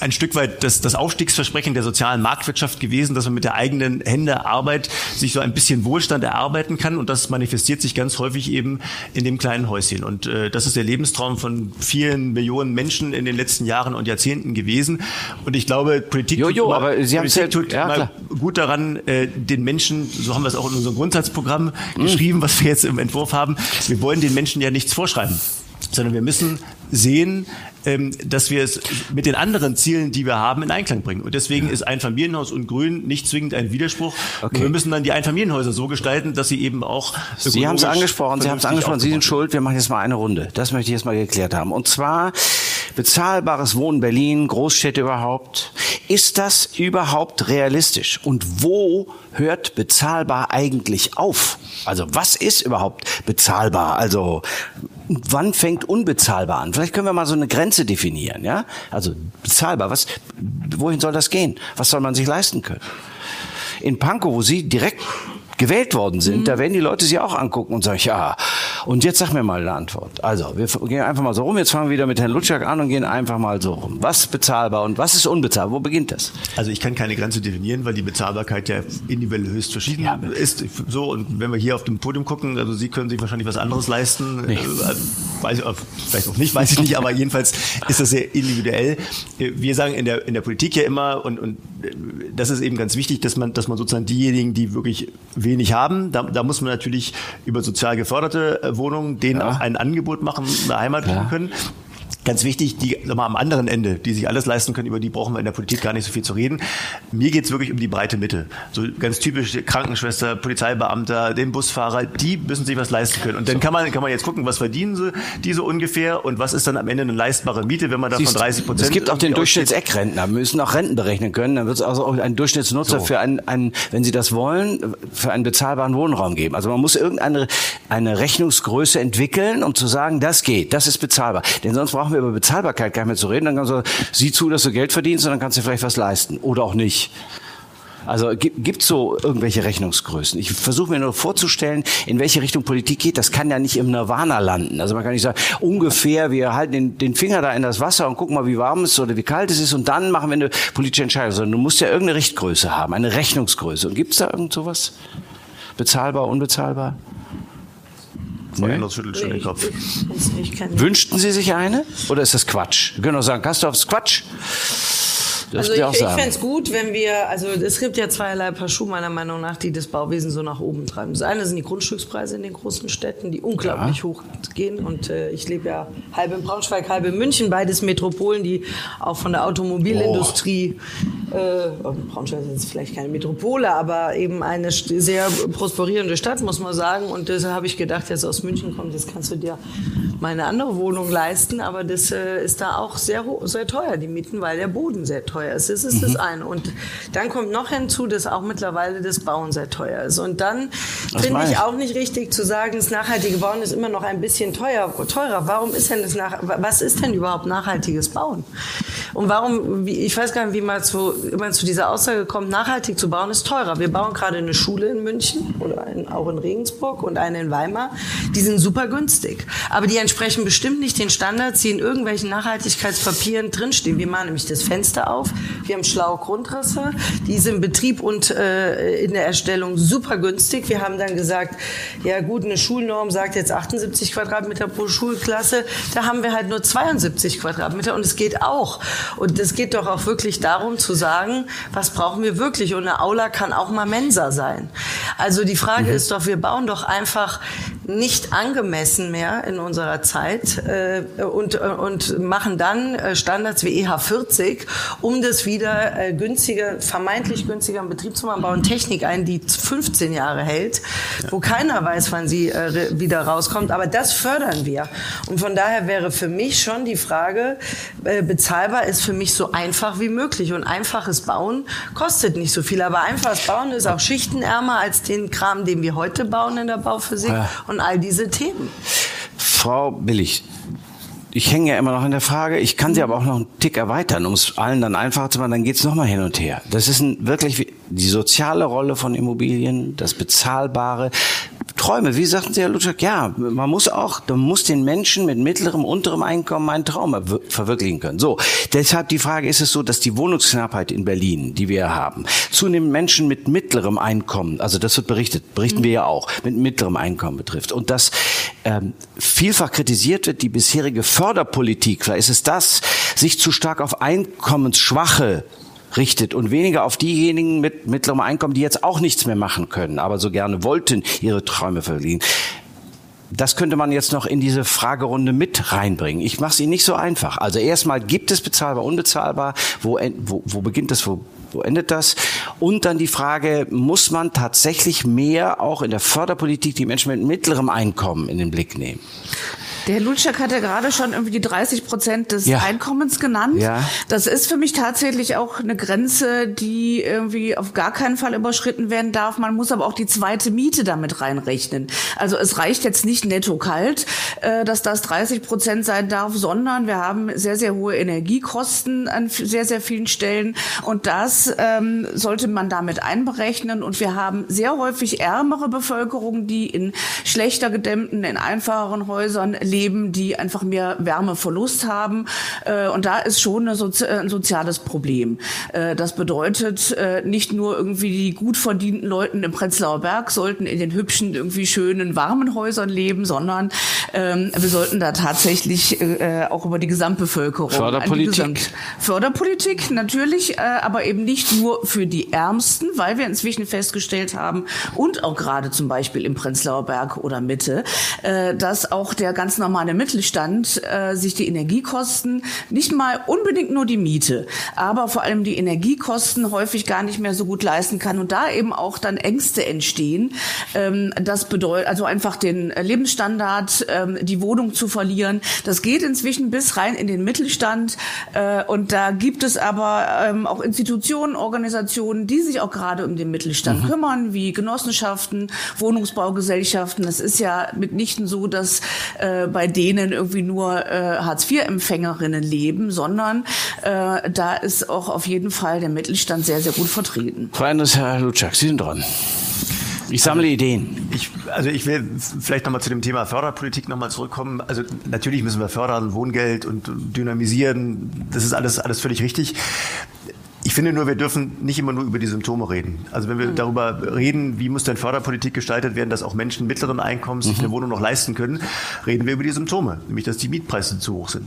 ein Stück weit das, das Aufstiegsversprechen der sozialen Marktwirtschaft gewesen, dass man mit der eigenen Hände Arbeit sich so ein bisschen Wohlstand erarbeiten kann und das manifestiert sich ganz häufig eben in dem kleinen Häuschen. Und äh, das ist der Lebenstraum von vielen Millionen Menschen in den letzten Jahren und Jahrzehnten gewesen. Und ich glaube, Politik
Jo,
tut,
jo,
immer,
aber Sie
Politik
ja-
tut
ja,
gut daran, äh, den Menschen, so haben wir es auch in unserem Grundsatzprogramm
Mhm.
geschrieben, was wir jetzt im Entwurf haben, wir wollen den Menschen ja nichts vorschreiben sondern wir müssen sehen, ähm, dass wir es mit den anderen Zielen, die wir haben, in Einklang bringen. Und deswegen ist ein Familienhaus und Grün nicht zwingend ein Widerspruch.
Okay.
Wir müssen dann die Einfamilienhäuser so gestalten, dass sie eben auch
Sie haben es angesprochen, Sie haben es angesprochen, Sie sind schuld. Wir machen jetzt mal eine Runde. Das möchte ich jetzt mal geklärt haben. Und zwar bezahlbares Wohnen Berlin, Großstädte überhaupt. Ist das überhaupt realistisch? Und wo hört bezahlbar eigentlich auf? Also was ist überhaupt bezahlbar? Also wann fängt unbezahlbar an? Vielleicht können wir mal so eine Grenze definieren, ja? Also bezahlbar, was, wohin soll das gehen? Was soll man sich leisten können? In Pankow, wo Sie direkt gewählt worden sind, mhm. da werden die Leute sie auch angucken und sagen, ja, und jetzt sag mir mal eine Antwort. Also, wir gehen einfach mal so rum, jetzt fangen wir wieder mit Herrn Lutschak an und gehen einfach mal so rum. Was ist bezahlbar und was ist unbezahlbar? Wo beginnt das?
Also ich kann keine Grenze definieren, weil die Bezahlbarkeit ja individuell höchst verschieden ja. ist. So, und wenn wir hier auf dem Podium gucken, also Sie können sich wahrscheinlich was anderes leisten. Nee. Äh, weiß, vielleicht auch nicht, weiß ich nicht, aber jedenfalls ist das sehr individuell. Wir sagen in der, in der Politik ja immer, und, und das ist eben ganz wichtig, dass man, dass man sozusagen diejenigen, die wirklich wenig haben, da, da muss man natürlich über sozial geförderte äh, Wohnungen denen ja. auch ein Angebot machen, eine Heimat ja. können. Ganz wichtig, die mal, am anderen Ende, die sich alles leisten können, über die brauchen wir in der Politik gar nicht so viel zu reden. Mir geht's wirklich um die breite Mitte. So ganz typisch Krankenschwester, Polizeibeamter, den Busfahrer, die müssen sich was leisten können. Und dann kann man, kann man jetzt gucken, was verdienen sie, die so ungefähr und was ist dann am Ende eine leistbare Miete, wenn man davon 30 Prozent.
Es gibt auch den Durchschnittseck-Rentner. Wir müssen auch Renten berechnen können. Dann wird es also auch einen Durchschnittsnutzer so. für einen, einen, wenn Sie das wollen, für einen bezahlbaren Wohnraum geben. Also man muss irgendeine eine Rechnungsgröße entwickeln, um zu sagen, das geht, das ist bezahlbar. Denn sonst brauchen wir über Bezahlbarkeit gar nicht mehr zu reden. Dann kannst du, sieh zu, dass du Geld verdienst und dann kannst du vielleicht was leisten. Oder auch nicht. Also gibt es so irgendwelche Rechnungsgrößen? Ich versuche mir nur vorzustellen, in welche Richtung Politik geht. Das kann ja nicht im Nirvana landen. Also man kann nicht sagen, ungefähr, wir halten den, den Finger da in das Wasser und gucken mal, wie warm es ist oder wie kalt es ist und dann machen wir eine politische Entscheidung. Sondern du musst ja irgendeine Richtgröße haben, eine Rechnungsgröße. Und gibt es da irgend sowas? Bezahlbar, unbezahlbar?
Frau nee. schüttelt schon den Kopf.
Wünschten Sie sich eine? Oder ist das Quatsch? Wir können auch sagen, Kastorf ist Quatsch.
Das also ich, ich fände es gut, wenn wir, also es gibt ja zweierlei Paar Schuhe meiner Meinung nach, die das Bauwesen so nach oben treiben. Das eine sind die Grundstückspreise in den großen Städten, die unglaublich ja. hoch gehen. Und äh, ich lebe ja halb in Braunschweig, halb in München, beides Metropolen, die auch von der Automobilindustrie, oh. äh, Braunschweig ist jetzt vielleicht keine Metropole, aber eben eine sehr prosperierende Stadt, muss man sagen. Und deshalb habe ich gedacht, jetzt aus München kommt, jetzt kannst du dir mal eine andere Wohnung leisten. Aber das äh, ist da auch sehr, sehr teuer, die Mieten, weil der Boden sehr teuer ist. Das ist mhm. das eine. Und dann kommt noch hinzu, dass auch mittlerweile das Bauen sehr teuer ist. Und dann finde ich auch nicht richtig zu sagen, das nachhaltige Bauen ist immer noch ein bisschen teuer, teurer. Warum ist denn das nach, was ist denn überhaupt nachhaltiges Bauen? Und warum, ich weiß gar nicht, wie man zu, immer zu dieser Aussage kommt, nachhaltig zu bauen ist teurer. Wir bauen gerade eine Schule in München oder in, auch in Regensburg und eine in Weimar. Die sind super günstig. Aber die entsprechen bestimmt nicht den Standards, die in irgendwelchen Nachhaltigkeitspapieren drinstehen. Wir machen nämlich das Fenster auf, wir haben schlaue Grundrisse, die sind im Betrieb und äh, in der Erstellung super günstig. Wir haben dann gesagt, ja gut, eine Schulnorm sagt jetzt 78 Quadratmeter pro Schulklasse, da haben wir halt nur 72 Quadratmeter und es geht auch. Und es geht doch auch wirklich darum zu sagen, was brauchen wir wirklich? Und eine Aula kann auch mal Mensa sein. Also die Frage mhm. ist doch, wir bauen doch einfach nicht angemessen mehr in unserer Zeit äh, und, äh, und machen dann äh, Standards wie EH40, um das wieder äh, günstiger, vermeintlich günstiger in Betrieb zu machen, bauen Technik ein, die 15 Jahre hält, wo keiner weiß, wann sie äh, wieder rauskommt. Aber das fördern wir. Und von daher wäre für mich schon die Frage, äh, bezahlbar ist für mich so einfach wie möglich. Und einfaches Bauen kostet nicht so viel. Aber einfaches Bauen ist auch schichtenärmer als den Kram, den wir heute bauen in der Bauphysik ja. und all diese Themen.
Frau Billig, ich hänge ja immer noch in der Frage, ich kann sie aber auch noch einen Tick erweitern, um es allen dann einfacher zu machen, dann geht's noch mal hin und her. Das ist ein, wirklich die soziale Rolle von Immobilien, das Bezahlbare, Träume, wie sagten Sie, Herr Lutschak, ja, man muss auch, man muss den Menschen mit mittlerem, unterem Einkommen einen Traum verwirklichen können. So, deshalb die Frage, ist es so, dass die Wohnungsknappheit in Berlin, die wir haben, zunehmend Menschen mit mittlerem Einkommen, also das wird berichtet, berichten mhm. wir ja auch, mit mittlerem Einkommen betrifft. Und dass ähm, vielfach kritisiert wird, die bisherige Förderpolitik, vielleicht ist es das, sich zu stark auf einkommensschwache richtet und weniger auf diejenigen mit mittlerem Einkommen, die jetzt auch nichts mehr machen können, aber so gerne wollten ihre Träume verlieren. Das könnte man jetzt noch in diese Fragerunde mit reinbringen. Ich mache es Ihnen nicht so einfach. Also erstmal gibt es bezahlbar, unbezahlbar. Wo, wo, wo beginnt das? Wo, wo endet das? Und dann die Frage, muss man tatsächlich mehr auch in der Förderpolitik die Menschen mit mittlerem Einkommen in den Blick nehmen?
Der Herr Lutschak hat ja gerade schon irgendwie die 30 Prozent des
Ja.
Einkommens genannt.
Ja.
Das ist für mich tatsächlich auch eine Grenze, die irgendwie auf gar keinen Fall überschritten werden darf. Man muss aber auch die zweite Miete damit reinrechnen. Also es reicht jetzt nicht netto kalt, äh, dass das 30 Prozent sein darf, sondern wir haben sehr, sehr hohe Energiekosten an sehr, sehr vielen Stellen. Und das ähm, sollte man damit einberechnen. Und wir haben sehr häufig ärmere Bevölkerung, die in schlechter gedämmten, in einfacheren Häusern leben, die einfach mehr Wärmeverlust haben. Äh, Und da ist schon Sozi äh, ein soziales Problem. Äh, Das bedeutet, äh, nicht nur irgendwie die gut verdienten Leuten im Prenzlauer Berg sollten in den hübschen, irgendwie schönen, warmen Häusern leben, sondern ähm, wir sollten da tatsächlich äh, auch über die Gesamtbevölkerung.
Förderpolitik?
Gesamt Förderpolitik natürlich, äh, aber eben nicht nur für die Ärmsten, weil wir inzwischen festgestellt haben und auch gerade zum Beispiel im Prenzlauer Berg oder Mitte, äh, dass auch der ganz normale Mittelstand äh, sich die Energiekosten, nicht mal unbedingt nur die Miete, aber vor allem die Energiekosten häufig gar nicht mehr so gut leisten kann und da eben auch dann Ängste entstehen. Ähm, das bedeutet also einfach den Lebensstandard, ähm, die Wohnung zu verlieren. Das geht inzwischen bis rein in den Mittelstand äh, und da gibt es aber ähm, auch Institutionen, Organisationen, die sich auch gerade um den Mittelstand kümmern, wie Genossenschaften, Wohnungsbaugesellschaften. Es ist ja mitnichten so, dass äh, bei denen irgendwie nur äh, Hartz-IV-Empfängerinnen leben, sondern äh, da ist auch auf jeden Fall der Mittelstand sehr, sehr gut vertreten.
Frau Endres, Herr Lutschak, Sie sind dran. Ich sammle Ideen.
Ich, also ich will vielleicht nochmal zu dem Thema Förderpolitik nochmal zurückkommen. Also natürlich müssen wir fördern, Wohngeld und dynamisieren. Das ist alles, alles völlig richtig. Ich finde nur, wir dürfen nicht immer nur über die Symptome reden. Also wenn wir darüber reden, wie muss denn Förderpolitik gestaltet werden, dass auch Menschen mittleren Einkommens sich eine Wohnung noch leisten können, reden wir über die Symptome, nämlich dass die Mietpreise zu hoch sind.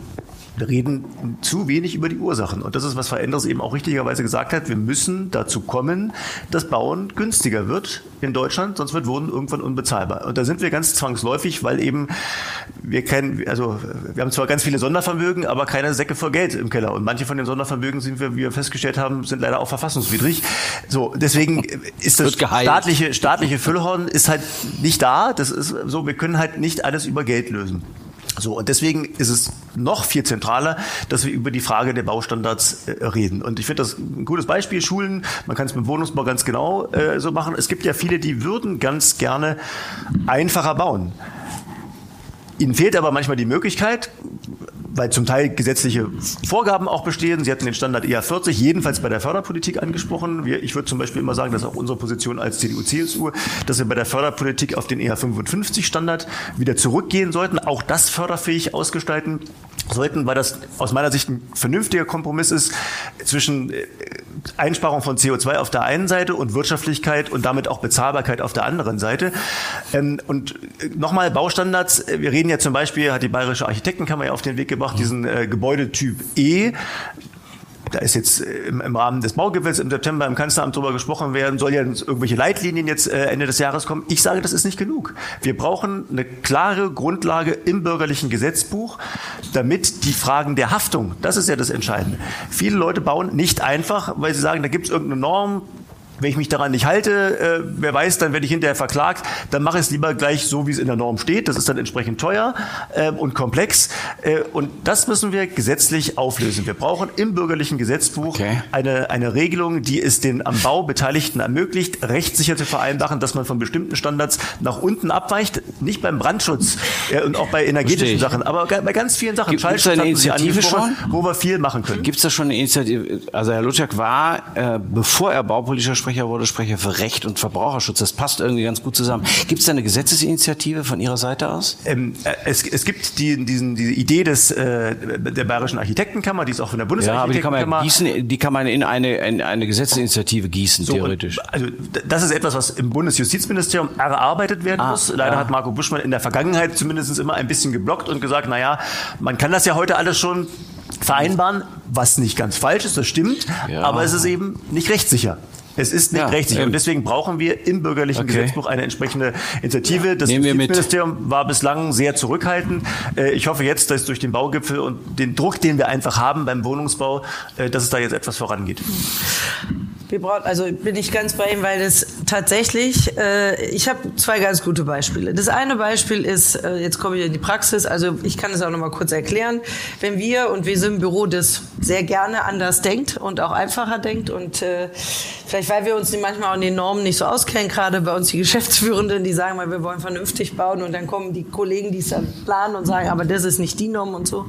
Wir reden zu wenig über die Ursachen. Und das ist, was Frau Enders eben auch richtigerweise gesagt hat. Wir müssen dazu kommen, dass Bauen günstiger wird in Deutschland, sonst wird Wohnen irgendwann unbezahlbar. Und da sind wir ganz zwangsläufig, weil eben wir kennen, also wir haben zwar ganz viele Sondervermögen, aber keine Säcke voll Geld im Keller. Und manche von den Sondervermögen sind wir, wie wir festgestellt haben, sind leider auch verfassungswidrig. So, deswegen ist das staatliche, staatliche Füllhorn ist halt nicht da. Das ist so, wir können halt nicht alles über Geld lösen. So, und deswegen ist es noch viel zentraler, dass wir über die Frage der Baustandards äh, reden. Und ich finde das ein gutes Beispiel, Schulen, man kann es mit Wohnungsbau ganz genau äh, so machen. Es gibt ja viele, die würden ganz gerne einfacher bauen. Ihnen fehlt aber manchmal die Möglichkeit, weil zum Teil gesetzliche Vorgaben auch bestehen. Sie hatten den Standard eher 40, jedenfalls bei der Förderpolitik angesprochen. Wir, ich würde zum Beispiel immer sagen, das ist auch unsere Position als CDU-CSU, dass wir bei der Förderpolitik auf den eher 55 Standard wieder zurückgehen sollten, auch das förderfähig ausgestalten sollten, weil das aus meiner Sicht ein vernünftiger Kompromiss ist zwischen äh, Einsparung von CO2 auf der einen Seite und Wirtschaftlichkeit und damit auch Bezahlbarkeit auf der anderen Seite. Ähm, Und äh, nochmal Baustandards. Wir reden ja zum Beispiel, hat die Bayerische Architektenkammer ja auf den Weg gebracht, diesen äh, Gebäudetyp E. Da ist jetzt äh, im, Rahmen des Baugipfels im September im Kanzleramt drüber gesprochen werden, soll ja irgendwelche Leitlinien jetzt äh, Ende des Jahres kommen. Ich sage, das ist nicht genug. Wir brauchen eine klare Grundlage im bürgerlichen Gesetzbuch, damit die Fragen der Haftung, das ist ja das Entscheidende. Viele Leute bauen nicht einfach, weil sie sagen, da gibt es irgendeine Norm, wenn ich mich daran nicht halte, äh, wer weiß, dann werde ich hinterher verklagt, dann mache ich es lieber gleich so, wie es in der Norm steht. Das ist dann entsprechend teuer äh, und komplex. Äh, und das müssen wir gesetzlich auflösen. Wir brauchen im bürgerlichen Gesetzbuch
Okay.
eine, eine Regelung, die es den am Bau Beteiligten ermöglicht, rechtssicher zu vereinbaren, dass man von bestimmten Standards nach unten abweicht. Nicht beim Brandschutz äh, und auch bei energetischen. Sachen, aber bei ganz vielen Sachen.
Gibt- da eine Initiative schon?
Wo wir viel machen können.
Gibt es da schon eine Initiative? Also Herr Lutschak war, äh, bevor er baupolitischer Sprecher wurde, Sprecher für Recht und Verbraucherschutz. Das passt irgendwie ganz gut zusammen. Gibt es da eine Gesetzesinitiative von Ihrer Seite aus?
Ähm, äh, es, es gibt die, diesen, diese Idee des, äh, der Bayerischen Architektenkammer, die ist auch von der
Ja, aber die kann man
Bundesarchitektenkammer.
gießen, die kann man in eine, in eine Gesetzesinitiative gießen,
So,
theoretisch.
und, Also das ist etwas, was im Bundesjustizministerium erarbeitet werden
Ah,
muss. Leider
ja.
hat Marco Buschmann in der Vergangenheit zumindest immer ein bisschen geblockt und gesagt, na ja, man kann das ja heute alles schon vereinbaren, was nicht ganz falsch ist, das stimmt,
Ja.
aber es ist eben nicht rechtssicher. Es ist nicht
Ja,
rechtssicher.
eben.
Und deswegen brauchen wir im bürgerlichen
Okay.
Gesetzbuch eine entsprechende Initiative. Das. Justizministerium war bislang sehr zurückhaltend. Äh, Ich hoffe jetzt, dass durch den Baugipfel und den Druck, den wir einfach haben beim Wohnungsbau, äh, dass es da jetzt etwas vorangeht.
Wir brauchen, also bin ich ganz bei ihm, weil das tatsächlich, äh, ich habe zwei ganz gute Beispiele. Das eine Beispiel ist, äh, jetzt komme ich in die Praxis, also ich kann es auch noch mal kurz erklären. Wenn wir, und wir sind im Büro, das sehr gerne anders denkt und auch einfacher denkt und äh, vielleicht, weil wir uns manchmal auch in den Normen nicht so auskennen, gerade bei uns die Geschäftsführenden, die sagen mal, wir wollen vernünftig bauen und dann kommen die Kollegen, die es dann planen und sagen, aber das ist nicht die Norm und so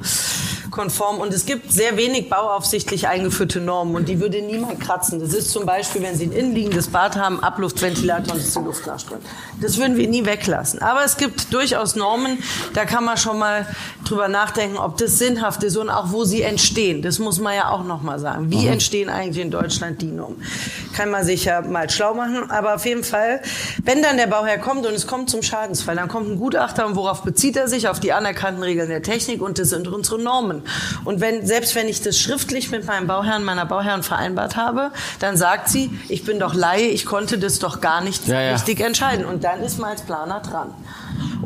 konform. Und es gibt sehr wenig bauaufsichtlich eingeführte Normen und die würde niemand kratzen. Das ist zum Beispiel, wenn Sie ein innenliegendes Bad haben, Abluftventilator und es die Luft nachströmt. Das würden wir nie weglassen. Aber es gibt durchaus Normen, da kann man schon mal drüber nachdenken, ob das sinnhaft ist und auch wo sie entstehen. Das muss man ja auch noch mal sagen. Wie mhm. entstehen eigentlich in Deutschland die Normen? Kann man sich ja mal schlau machen. Aber auf jeden Fall, wenn dann der Bauherr kommt und es kommt zum Schadensfall, dann kommt ein Gutachter und worauf bezieht er sich? Auf die anerkannten Regeln der Technik und das sind unsere Normen. Und wenn, selbst wenn ich das schriftlich mit meinem Bauherrn, meiner Bauherren vereinbart habe, dann sagt sie, ich bin doch Laie, ich konnte das doch gar nicht ja, ja. richtig entscheiden. Und dann ist man als Planer dran.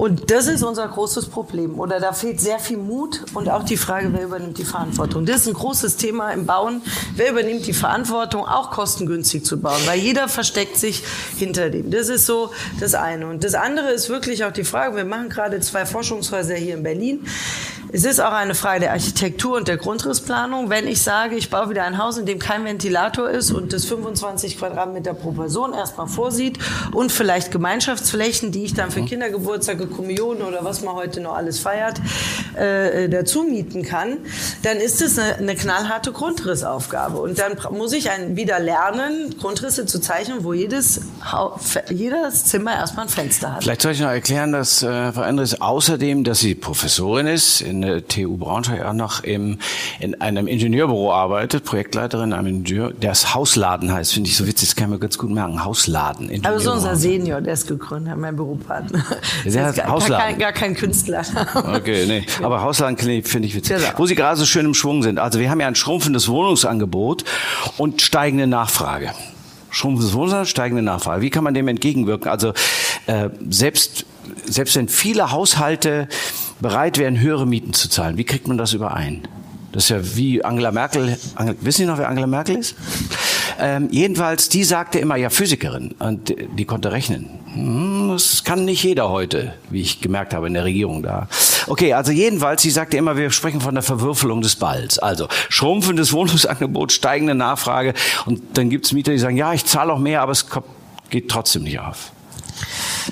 Und das ist unser großes Problem. Oder da fehlt sehr viel Mut und auch die Frage, wer übernimmt die Verantwortung. Das ist ein großes Thema im Bauen. Wer übernimmt die Verantwortung, auch kostengünstig zu bauen? Weil jeder versteckt sich hinter dem. Das ist so das eine. Und das andere ist wirklich auch die Frage, wir machen gerade zwei Forschungshäuser hier in Berlin. Es ist auch eine Frage der Architektur und der Grundrissplanung. Wenn ich sage, ich baue wieder ein Haus, in dem kein Ventilator ist und das 25 Quadratmeter pro Person erstmal vorsieht und vielleicht Gemeinschaftsflächen, die ich dann für mhm. Kindergeburtstage, Kommunionen oder was man heute noch alles feiert, äh, dazu mieten kann, dann ist es eine, eine knallharte Grundrissaufgabe. Und dann muss ich ein, wieder lernen, Grundrisse zu zeichnen, wo jedes, jedes Zimmer erstmal ein Fenster hat.
Vielleicht soll ich noch erklären, dass äh, Frau Andres außerdem, dass sie Professorin ist in der TU Braunschweig auch noch im, in einem Ingenieurbüro arbeitet, Projektleiterin einem Ingenieur, der es Hausladen heißt, finde ich so witzig, das kann man ganz gut merken, Hausladen.
Aber so unser Senior, der ist gegründet, mein Büropartner.
Der heißt gar, Hausladen.
Gar kein, gar kein Künstler.
Okay, nee, aber Hausladen finde ich witzig. Genau. Wo Sie gerade so schön im Schwung sind, also wir haben ja ein schrumpfendes Wohnungsangebot und steigende Nachfrage schrumpfendes Wohnungsangebot, steigende Nachfrage. Wie kann man dem entgegenwirken? Also äh, selbst selbst wenn viele Haushalte bereit wären, höhere Mieten zu zahlen. Wie kriegt man das überein? Das ist ja wie Angela Merkel. Wissen Sie noch, wer Angela Merkel ist? Ähm, jedenfalls, die sagte immer, ja, Physikerin. Und die konnte rechnen. Hm, das kann nicht jeder heute, wie ich gemerkt habe in der Regierung da. Okay, also jedenfalls, sie sagte immer, wir sprechen von der Verwürfelung des Balls. Also schrumpfendes Wohnungsangebot, steigende Nachfrage. Und dann gibt's Mieter, die sagen, ja, ich zahle auch mehr, aber es geht trotzdem nicht auf.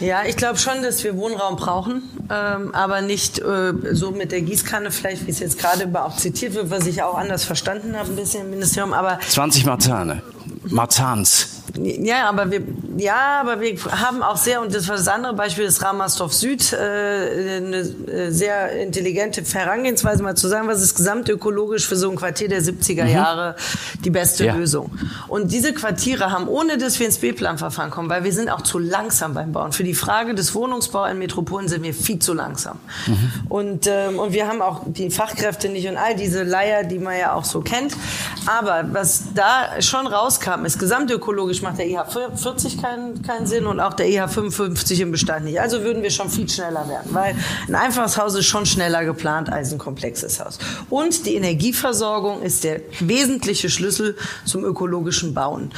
Ja, ich glaube schon, dass wir Wohnraum brauchen, ähm, aber nicht äh, so mit der Gießkanne, vielleicht wie es jetzt gerade auch zitiert wird, was ich auch anders verstanden habe, ein bisschen im Ministerium. Aber
20 Marzahne. Marzahns.
Ja, aber wir, ja, aber wir haben auch sehr, und das war das andere Beispiel des Ramersdorf Süd, äh, eine äh, sehr intelligente Herangehensweise, mal zu sagen, was ist gesamtökologisch für so ein Quartier der 70er mhm. Jahre mhm. die beste ja. Lösung. Und diese Quartiere haben, ohne dass wir ins B-Plan-Verfahren kommen, weil wir sind auch zu langsam beim Bauen. Für die Frage des Wohnungsbaus in Metropolen sind wir viel zu langsam. Mhm. Und, ähm, und wir haben auch die Fachkräfte nicht und all diese Leier, die man ja auch so kennt. Aber was da schon rauskam, ist gesamtökologisch macht der IH 40 keinen, keinen Sinn und auch der IH 55 im Bestand nicht. Also würden wir schon viel schneller werden, weil ein einfaches Haus ist schon schneller geplant als ein komplexes Haus. Und die Energieversorgung ist der wesentliche Schlüssel zum ökologischen Bauen.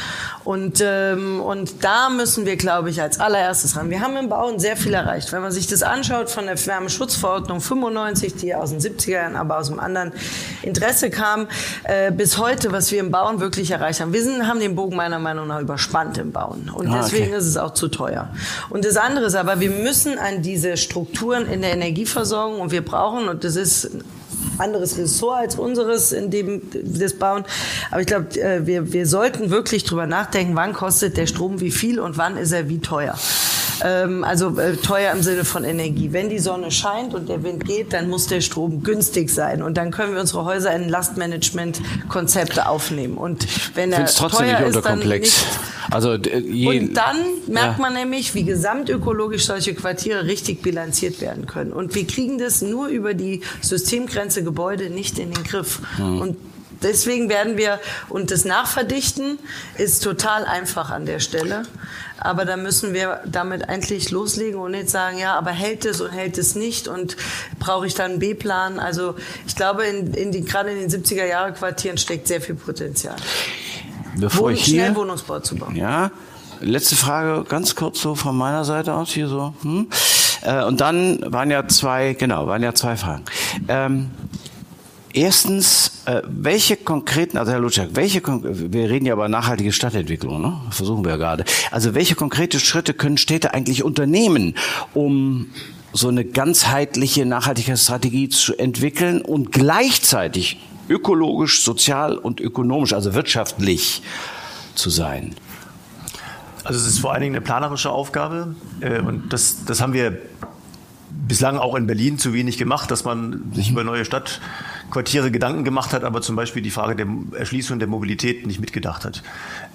Und, ähm, und da müssen wir, glaube ich, als allererstes ran. Wir haben im Bauen sehr viel erreicht. Wenn man sich das anschaut von der Wärmeschutzverordnung 95, die aus den 70er Jahren, aber aus einem anderen Interesse kam, äh, bis heute, was wir im Bauen wirklich erreicht haben. Wir sind, haben den Bogen meiner Meinung nach über überspannt im Bauen. Und ah, deswegen okay. ist es auch zu teuer. Und das andere ist aber, wir müssen an diese Strukturen in der Energieversorgung und wir brauchen, und das ist anderes Ressort als unseres, in dem das bauen. Aber ich glaube, äh, wir, wir sollten wirklich drüber nachdenken, wann kostet der Strom wie viel und wann ist er wie teuer. Ähm, also äh, teuer im Sinne von Energie. Wenn die Sonne scheint und der Wind geht, dann muss der Strom günstig sein. Und dann können wir unsere Häuser in Lastmanagement-Konzepte aufnehmen. Und wenn er
trotzdem
teuer
nicht
ist, dann
nicht also,
je, und dann merkt ja. man nämlich, wie gesamtökologisch solche Quartiere richtig bilanziert werden können. Und wir kriegen das nur über die Systemgrenze Gebäude nicht in den Griff. Mhm. Und deswegen werden wir, und das Nachverdichten ist total einfach an der Stelle. Aber da müssen wir damit eigentlich loslegen und nicht sagen, ja, aber hält es und hält es nicht und brauche ich dann einen B-Plan? Also ich glaube, in, in die, gerade in den 70er Jahre Quartieren steckt sehr viel Potenzial.
Bevor Wohn, ich hier,
schnell Wohnungsbau zu bauen.
Ja, letzte Frage, ganz kurz so von meiner Seite aus hier so. Hm? Äh, und dann waren ja zwei, genau, waren ja zwei Fragen. Ähm, Erstens, äh, welche konkreten, also Herr Lutschak, welche, wir reden ja über nachhaltige Stadtentwicklung, ne? versuchen wir ja gerade. Also welche konkrete Schritte können Städte eigentlich unternehmen, um so eine ganzheitliche Nachhaltigkeitsstrategie zu entwickeln und gleichzeitig ökologisch, sozial und ökonomisch, also wirtschaftlich zu sein?
Also es ist vor allen Dingen eine planerische Aufgabe äh, und das, das haben wir bislang auch in Berlin zu wenig gemacht, dass man sich über neue Stadtquartiere Gedanken gemacht hat, aber zum Beispiel die Frage der Erschließung der Mobilität nicht mitgedacht hat.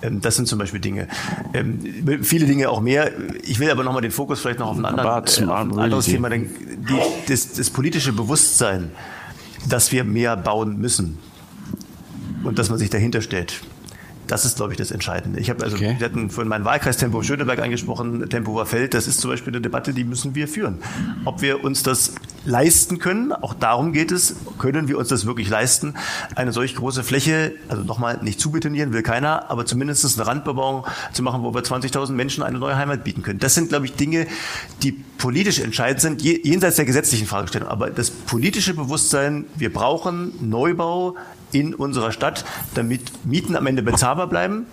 Ähm, das sind zum Beispiel Dinge. Ähm, viele Dinge auch mehr. Ich will aber nochmal den Fokus vielleicht noch auf ein, anderen, äh, auf ein anderes Thema lenken. Die, das, das politische Bewusstsein, dass wir mehr bauen müssen und dass man sich dahinter stellt. Das ist, glaube ich, das Entscheidende. Ich habe also, okay. wir hatten vorhin Wahlkreis Tempo Schöneberg angesprochen, Tempo Feld. Das ist zum Beispiel eine Debatte, die müssen wir führen. Ob wir uns das leisten können, auch darum geht es, können wir uns das wirklich leisten, eine solch große Fläche, also nochmal nicht zubetonieren will keiner, aber zumindest eine Randbebauung zu machen, wo wir 20.000 Menschen eine neue Heimat bieten können. Das sind, glaube ich, Dinge, die politisch entscheidend sind, jenseits der gesetzlichen Fragestellung. Aber das politische Bewusstsein, wir brauchen Neubau in unserer Stadt, damit Mieten am Ende bezahlbar bleiben.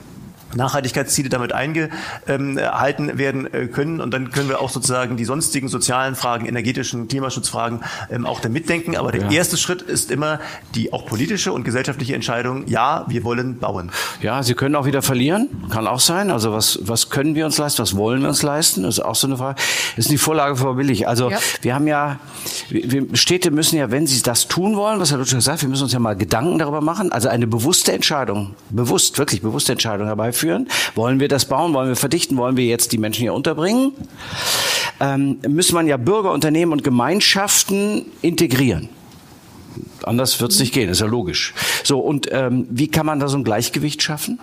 Nachhaltigkeitsziele damit eingehalten werden äh, können. Und dann können wir auch sozusagen die sonstigen sozialen Fragen, energetischen, Klimaschutzfragen ähm, auch damit denken. Aber der ja. erste Schritt ist immer die auch politische und gesellschaftliche Entscheidung, ja, wir wollen bauen.
Ja, Sie können auch wieder verlieren, kann auch sein. Also was, was können wir uns leisten, was wollen wir uns leisten? Das ist auch so eine Frage. Das ist die Vorlage für billig. Also ja. wir haben ja, wir, Städte müssen ja, wenn sie das tun wollen, was Herr Lutsch gesagt hat, wir müssen uns ja mal Gedanken darüber machen. Also eine bewusste Entscheidung, bewusst, wirklich bewusste Entscheidung herbeiführen führen? Wollen wir das bauen? Wollen wir verdichten? Wollen wir jetzt die Menschen hier unterbringen? Ähm, müssen man ja Bürger, Unternehmen und Gemeinschaften integrieren. Anders wird es nicht gehen, ist ja logisch. So, und ähm, wie kann man da so ein Gleichgewicht schaffen?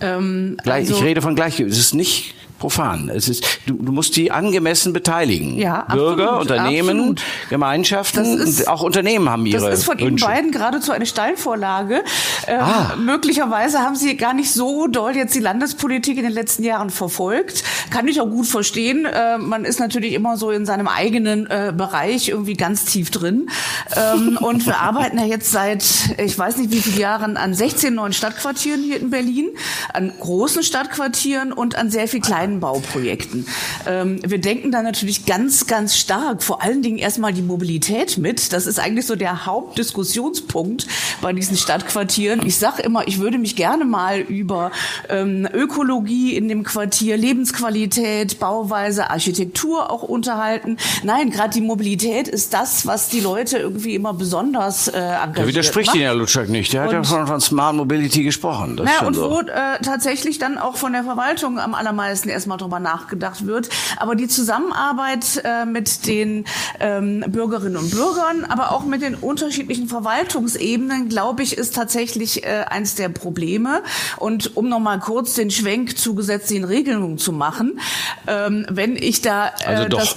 Ähm, also ich rede von Gleichgewicht. Es ist nicht profan. Es ist, du, du musst die angemessen beteiligen. Ja, Bürger, absolut, Unternehmen, absolut. Gemeinschaften ist, auch Unternehmen haben ihre
Das ist von
Wünsche.
Ihnen beiden geradezu eine Steilvorlage. Ähm, ah. Möglicherweise haben Sie gar nicht so doll jetzt die Landespolitik in den letzten Jahren verfolgt. Kann ich auch gut verstehen. Äh, man ist natürlich immer so in seinem eigenen äh, Bereich irgendwie ganz tief drin. Ähm, und wir arbeiten ja jetzt seit, ich weiß nicht wie viele Jahren, an 16 neuen Stadtquartieren hier in Berlin, an großen Stadtquartieren und an sehr viel kleinen kleinen Bauprojekten. Ähm, wir denken da natürlich ganz, ganz stark, vor allen Dingen erstmal die Mobilität mit. Das ist eigentlich so der Hauptdiskussionspunkt bei diesen Stadtquartieren. Ich sage immer, ich würde mich gerne mal über ähm, Ökologie in dem Quartier, Lebensqualität, Bauweise, Architektur auch unterhalten. Nein, gerade die Mobilität ist das, was die Leute irgendwie immer besonders äh, engagiert
Da widerspricht Ihnen Herr Lutschak nicht. Der hat ja von, von Smart Mobility gesprochen.
Das naja, und so. wo äh, tatsächlich dann auch von der Verwaltung am allermeisten erstmal drüber nachgedacht wird. Aber die Zusammenarbeit äh, mit den ähm, Bürgerinnen und Bürgern, aber auch mit den unterschiedlichen Verwaltungsebenen, glaube ich, ist tatsächlich äh, eins der Probleme. Und um nochmal kurz den Schwenk zu gesetzlichen Regelungen zu machen, ähm, wenn ich da, äh, also das,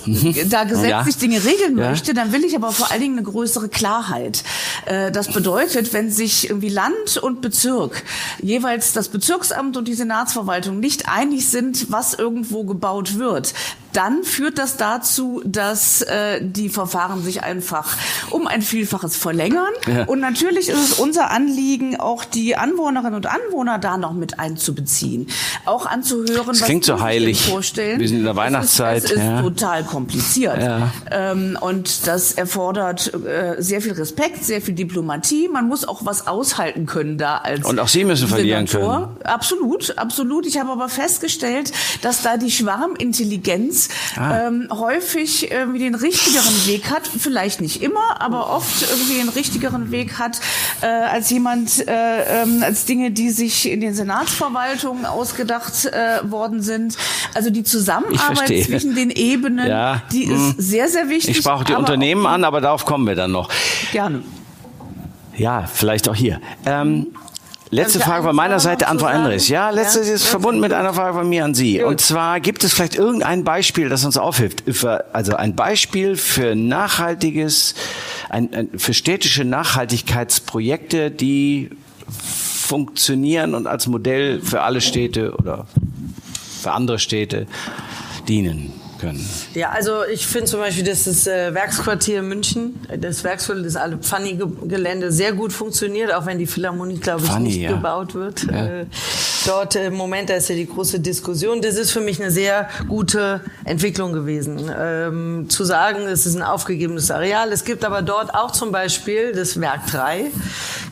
da gesetzlich ja. Dinge regeln ja. möchte, dann will ich aber vor allen Dingen eine größere Klarheit. Äh, das bedeutet, wenn sich irgendwie Land und Bezirk jeweils das Bezirksamt und die Senatsverwaltung nicht einig sind, was irgendwo gebaut wird, dann führt das dazu, dass äh, die Verfahren sich einfach um ein Vielfaches verlängern. Ja. Und natürlich ist es unser Anliegen, auch die Anwohnerinnen und Anwohner da noch mit einzubeziehen, auch anzuhören,
das was klingt so heilig.
vorstellen.
Wir sind in der Weihnachtszeit.
Es ist, es ist ja. total kompliziert ja. ähm, und das erfordert äh, sehr viel Respekt, sehr viel Diplomatie. Man muss auch was aushalten können da als
und auch Sie müssen verlieren können.
Absolut, absolut. Ich habe aber festgestellt, dass da die Schwarmintelligenz ah. ähm, häufig irgendwie den richtigeren Weg hat, vielleicht nicht immer, aber oft irgendwie den richtigeren Weg hat äh, als jemand, äh, ähm, als Dinge, die sich in den Senatsverwaltungen ausgedacht äh, worden sind. Also die Zusammenarbeit zwischen den Ebenen, ja. die ist hm. sehr, sehr wichtig.
Ich sprach die Unternehmen an, aber darauf kommen wir dann noch.
Gerne.
Ja, vielleicht auch hier. Ähm, Letzte Frage von meiner Seite an Frau Andres. Ja, letzte ja? ist verbunden mit einer Frage von mir an Sie. Gut. Und zwar gibt es vielleicht irgendein Beispiel, das uns aufhilft. Also ein Beispiel für nachhaltiges, ein, ein, für städtische Nachhaltigkeitsprojekte, die funktionieren und als Modell für alle Städte oder für andere Städte dienen können.
Ja, also ich finde zum Beispiel, dass das äh, Werksquartier München, das Werksviertel, das alle Pfanny-Gelände sehr gut funktioniert, auch wenn die Philharmonie, glaube ich,
Pfanny,
nicht
ja.
gebaut wird.
Ja.
Äh, dort äh, im Moment, da ist ja die große Diskussion. Das ist für mich eine sehr gute Entwicklung gewesen. Ähm, zu sagen, es ist ein aufgegebenes Areal. Es gibt aber dort auch zum Beispiel das Werk 3.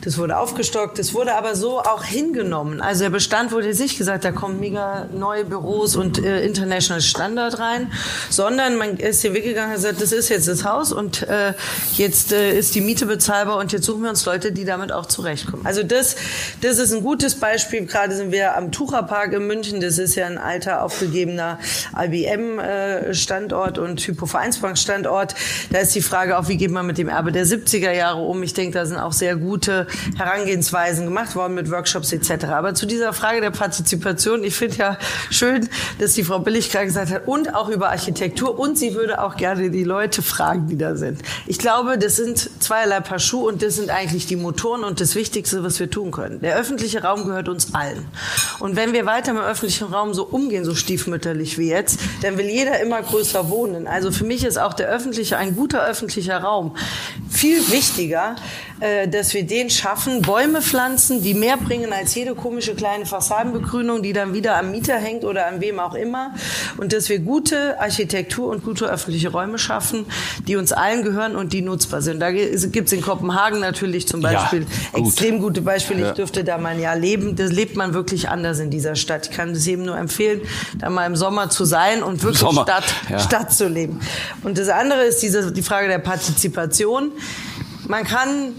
Das wurde aufgestockt, das wurde aber so auch hingenommen. Also der Bestand wurde jetzt nicht gesagt, da kommen mega neue Büros und äh, International Standard rein, sondern man ist hier weggegangen und hat gesagt, das ist jetzt das Haus und äh, jetzt äh, ist die Miete bezahlbar und jetzt suchen wir uns Leute, die damit auch zurechtkommen. Also das, das ist ein gutes Beispiel. Gerade sind wir am Tucherpark in München. Das ist ja ein alter aufgegebener IBM-Standort und Hypo Vereinsbank-Standort. Da ist die Frage auch, wie geht man mit dem Erbe der 70er Jahre um? Ich denke, da sind auch sehr gute Herangehensweisen gemacht worden mit Workshops etc. Aber zu dieser Frage der Partizipation, ich finde ja schön, dass die Frau Billig gerade gesagt hat, und auch über Architektur und sie würde auch gerne die Leute fragen, die da sind. Ich glaube, das sind zweierlei Paar Schuhe und das sind eigentlich die Motoren und das Wichtigste, was wir tun können. Der öffentliche Raum gehört uns allen. Und wenn wir weiter mit dem öffentlichen Raum so umgehen, so stiefmütterlich wie jetzt, dann will jeder immer größer wohnen. Also für mich ist auch der öffentliche, ein guter öffentlicher Raum viel wichtiger, äh, dass wir den schaffen, Bäume pflanzen, die mehr bringen als jede komische kleine Fassadenbegrünung, die dann wieder am Mieter hängt oder an wem auch immer. Und dass wir gute Architektur und gute öffentliche Räume schaffen, die uns allen gehören und die nutzbar sind. Da gibt es in Kopenhagen natürlich zum Beispiel
Ja, gut.
extrem gute Beispiele. Ich dürfte da mal ein Jahr leben. Das lebt man wirklich anders in dieser Stadt. Ich kann es jedem nur empfehlen, da mal im Sommer zu sein und wirklich
Sommer,
Stadt,
ja.
Stadt zu leben. Und das andere ist diese, die Frage der Partizipation. Man kann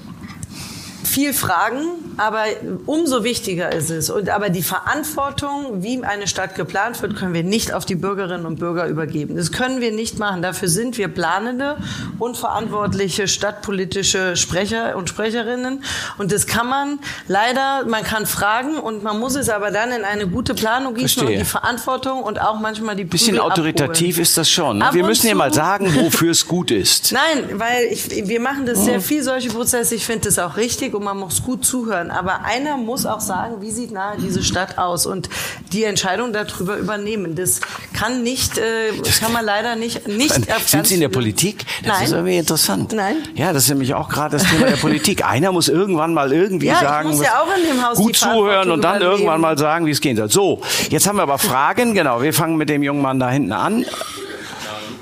viel fragen, aber umso wichtiger ist es. Und aber die Verantwortung, wie eine Stadt geplant wird, können wir nicht auf die Bürgerinnen und Bürger übergeben. Das können wir nicht machen. Dafür sind wir planende und verantwortliche stadtpolitische Sprecher und Sprecherinnen. Und das kann man leider, man kann fragen und man muss es aber dann in eine gute Planung gießen
Verstehe.
und die Verantwortung und auch manchmal die
Bisschen
Prügel
autoritativ
abholen.
ist das schon. Ne? Wir müssen ja mal sagen, wofür es gut ist.
Nein, weil ich, wir machen das sehr viel, solche Prozesse. Ich finde das auch richtig und man muss gut zuhören. Aber einer muss auch sagen, wie sieht nahe diese Stadt aus und die Entscheidung darüber übernehmen. Das kann nicht, äh, das kann man leider nicht, nicht
Sind Sie in der Politik? Das
Nein.
ist irgendwie interessant.
Nein.
Ja, das ist nämlich auch gerade das Thema der Politik. Einer muss irgendwann mal irgendwie
Ja, ich
sagen,
muss ja auch in dem Haus
gut zuhören und dann
übernehmen.
irgendwann mal sagen, wie es gehen soll. So, jetzt haben wir aber Fragen. Genau, wir fangen mit dem jungen Mann da hinten an.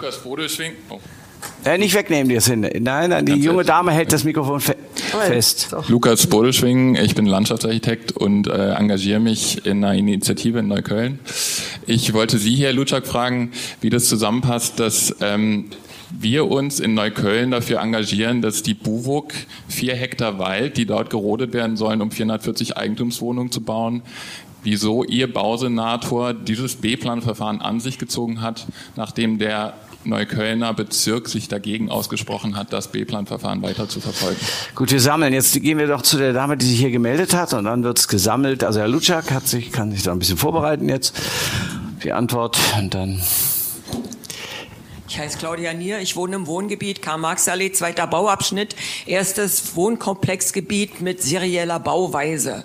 Lukas Bodelschwing. Oh.
Äh, nicht wegnehmen, die das hin. Nein, nein, die junge. Dame hält das Mikrofon fe fest.
Lukas Bodelschwing, ich bin Landschaftsarchitekt und äh, engagiere mich in einer Initiative in Neukölln. Ich wollte Sie, Herr Lutschak, fragen, wie das zusammenpasst, dass ähm, wir uns in Neukölln dafür engagieren, dass die BUWOG vier Hektar Wald, die dort gerodet werden sollen, um 440 Eigentumswohnungen zu bauen, wieso Ihr Bausenator dieses B-Plan-Verfahren an sich gezogen hat, nachdem der Neuköllner Bezirk sich dagegen ausgesprochen hat, das B-Plan-Verfahren weiter zu verfolgen.
Gut, wir sammeln. Jetzt gehen wir doch zu der Dame, die sich hier gemeldet hat und dann wird's gesammelt. Also Herr Lutschak hat sich, kann sich da ein bisschen vorbereiten jetzt. Die Antwort und dann.
Ich heiße Claudia Nier, ich wohne im Wohngebiet Karl-Marx-Allee, zweiter Bauabschnitt, erstes Wohnkomplexgebiet mit serieller Bauweise.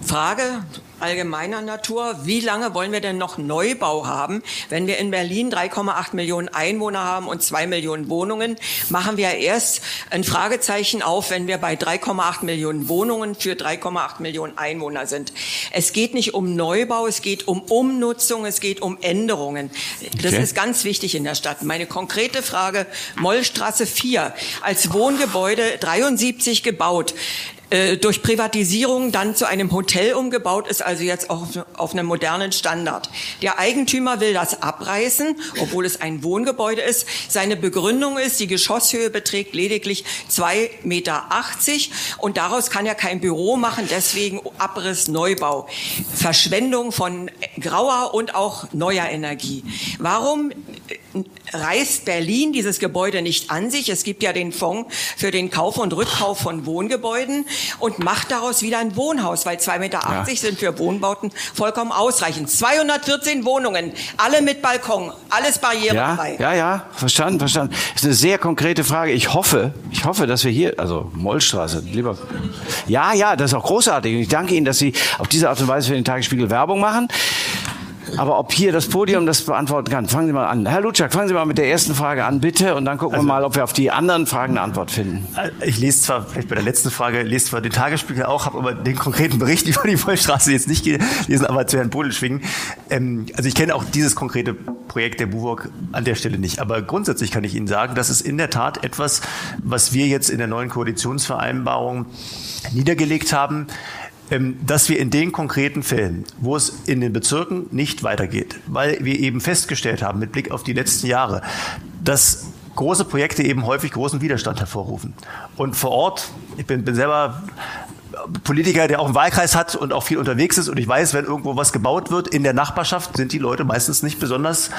Frage allgemeiner Natur, wie lange wollen wir denn noch Neubau haben? Wenn wir in Berlin 3,8 Millionen Einwohner haben und 2 Millionen Wohnungen, machen wir erst ein Fragezeichen auf, wenn wir bei 3,8 Millionen Wohnungen für 3,8 Millionen Einwohner sind. Es geht nicht um Neubau, es geht um Umnutzung, es geht um Änderungen. Das
Okay.
ist ganz wichtig in der Stadt. Meine konkrete Frage, Mollstraße 4, als Wohngebäude 73 gebaut, äh, durch Privatisierung dann zu einem Hotel umgebaut ist, also jetzt auf, auf einem modernen Standard. Der Eigentümer will das abreißen, obwohl es ein Wohngebäude ist. Seine Begründung ist, die Geschosshöhe beträgt lediglich 2,80 Meter und daraus kann er kein Büro machen, deswegen Abriss, Neubau. Verschwendung von grauer und auch neuer Energie. Warum reißt Berlin dieses Gebäude nicht an sich? Es gibt ja den Fonds für den Kauf und Rückkauf von Wohngebäuden und macht daraus wieder ein Wohnhaus, weil 2,80 Meter
Ja.
sind für Wohnbauten vollkommen ausreichend. 214 Wohnungen, alle mit Balkon, alles
Ja,
barrierefrei.
ja, ja, verstanden, verstanden. Das ist eine sehr konkrete Frage. Ich hoffe, ich hoffe, dass wir hier, also Mollstraße, lieber. Ja, ja, das ist auch großartig. Und ich danke Ihnen, dass Sie auf diese Art und Weise für den Tagesspiegel Werbung machen. Aber ob hier das Podium das beantworten kann, fangen Sie mal an. Herr Lutschak, fangen Sie mal mit der ersten Frage an, bitte, und dann gucken also, wir mal, ob wir auf die anderen Fragen eine Antwort finden.
Äh, ich lese zwar, vielleicht bei der letzten Frage, lese zwar den Tagesspiegel auch, habe aber den konkreten Bericht über die Vollstraße jetzt nicht gelesen, aber zu Herrn Bodelschwingen. Ähm, also ich kenne auch dieses konkrete Projekt der BUWOG an der Stelle nicht. Aber grundsätzlich kann ich Ihnen sagen, das ist in der Tat etwas, was wir jetzt in der neuen Koalitionsvereinbarung niedergelegt haben, dass wir in den konkreten Fällen, wo es in den Bezirken nicht weitergeht, weil wir eben festgestellt haben, mit Blick auf die letzten Jahre, dass große Projekte eben häufig großen Widerstand hervorrufen. Und vor Ort, ich bin, bin selber Politiker, der auch einen Wahlkreis hat und auch viel unterwegs ist und ich weiß, wenn irgendwo was gebaut wird in der Nachbarschaft, sind die Leute meistens nicht besonders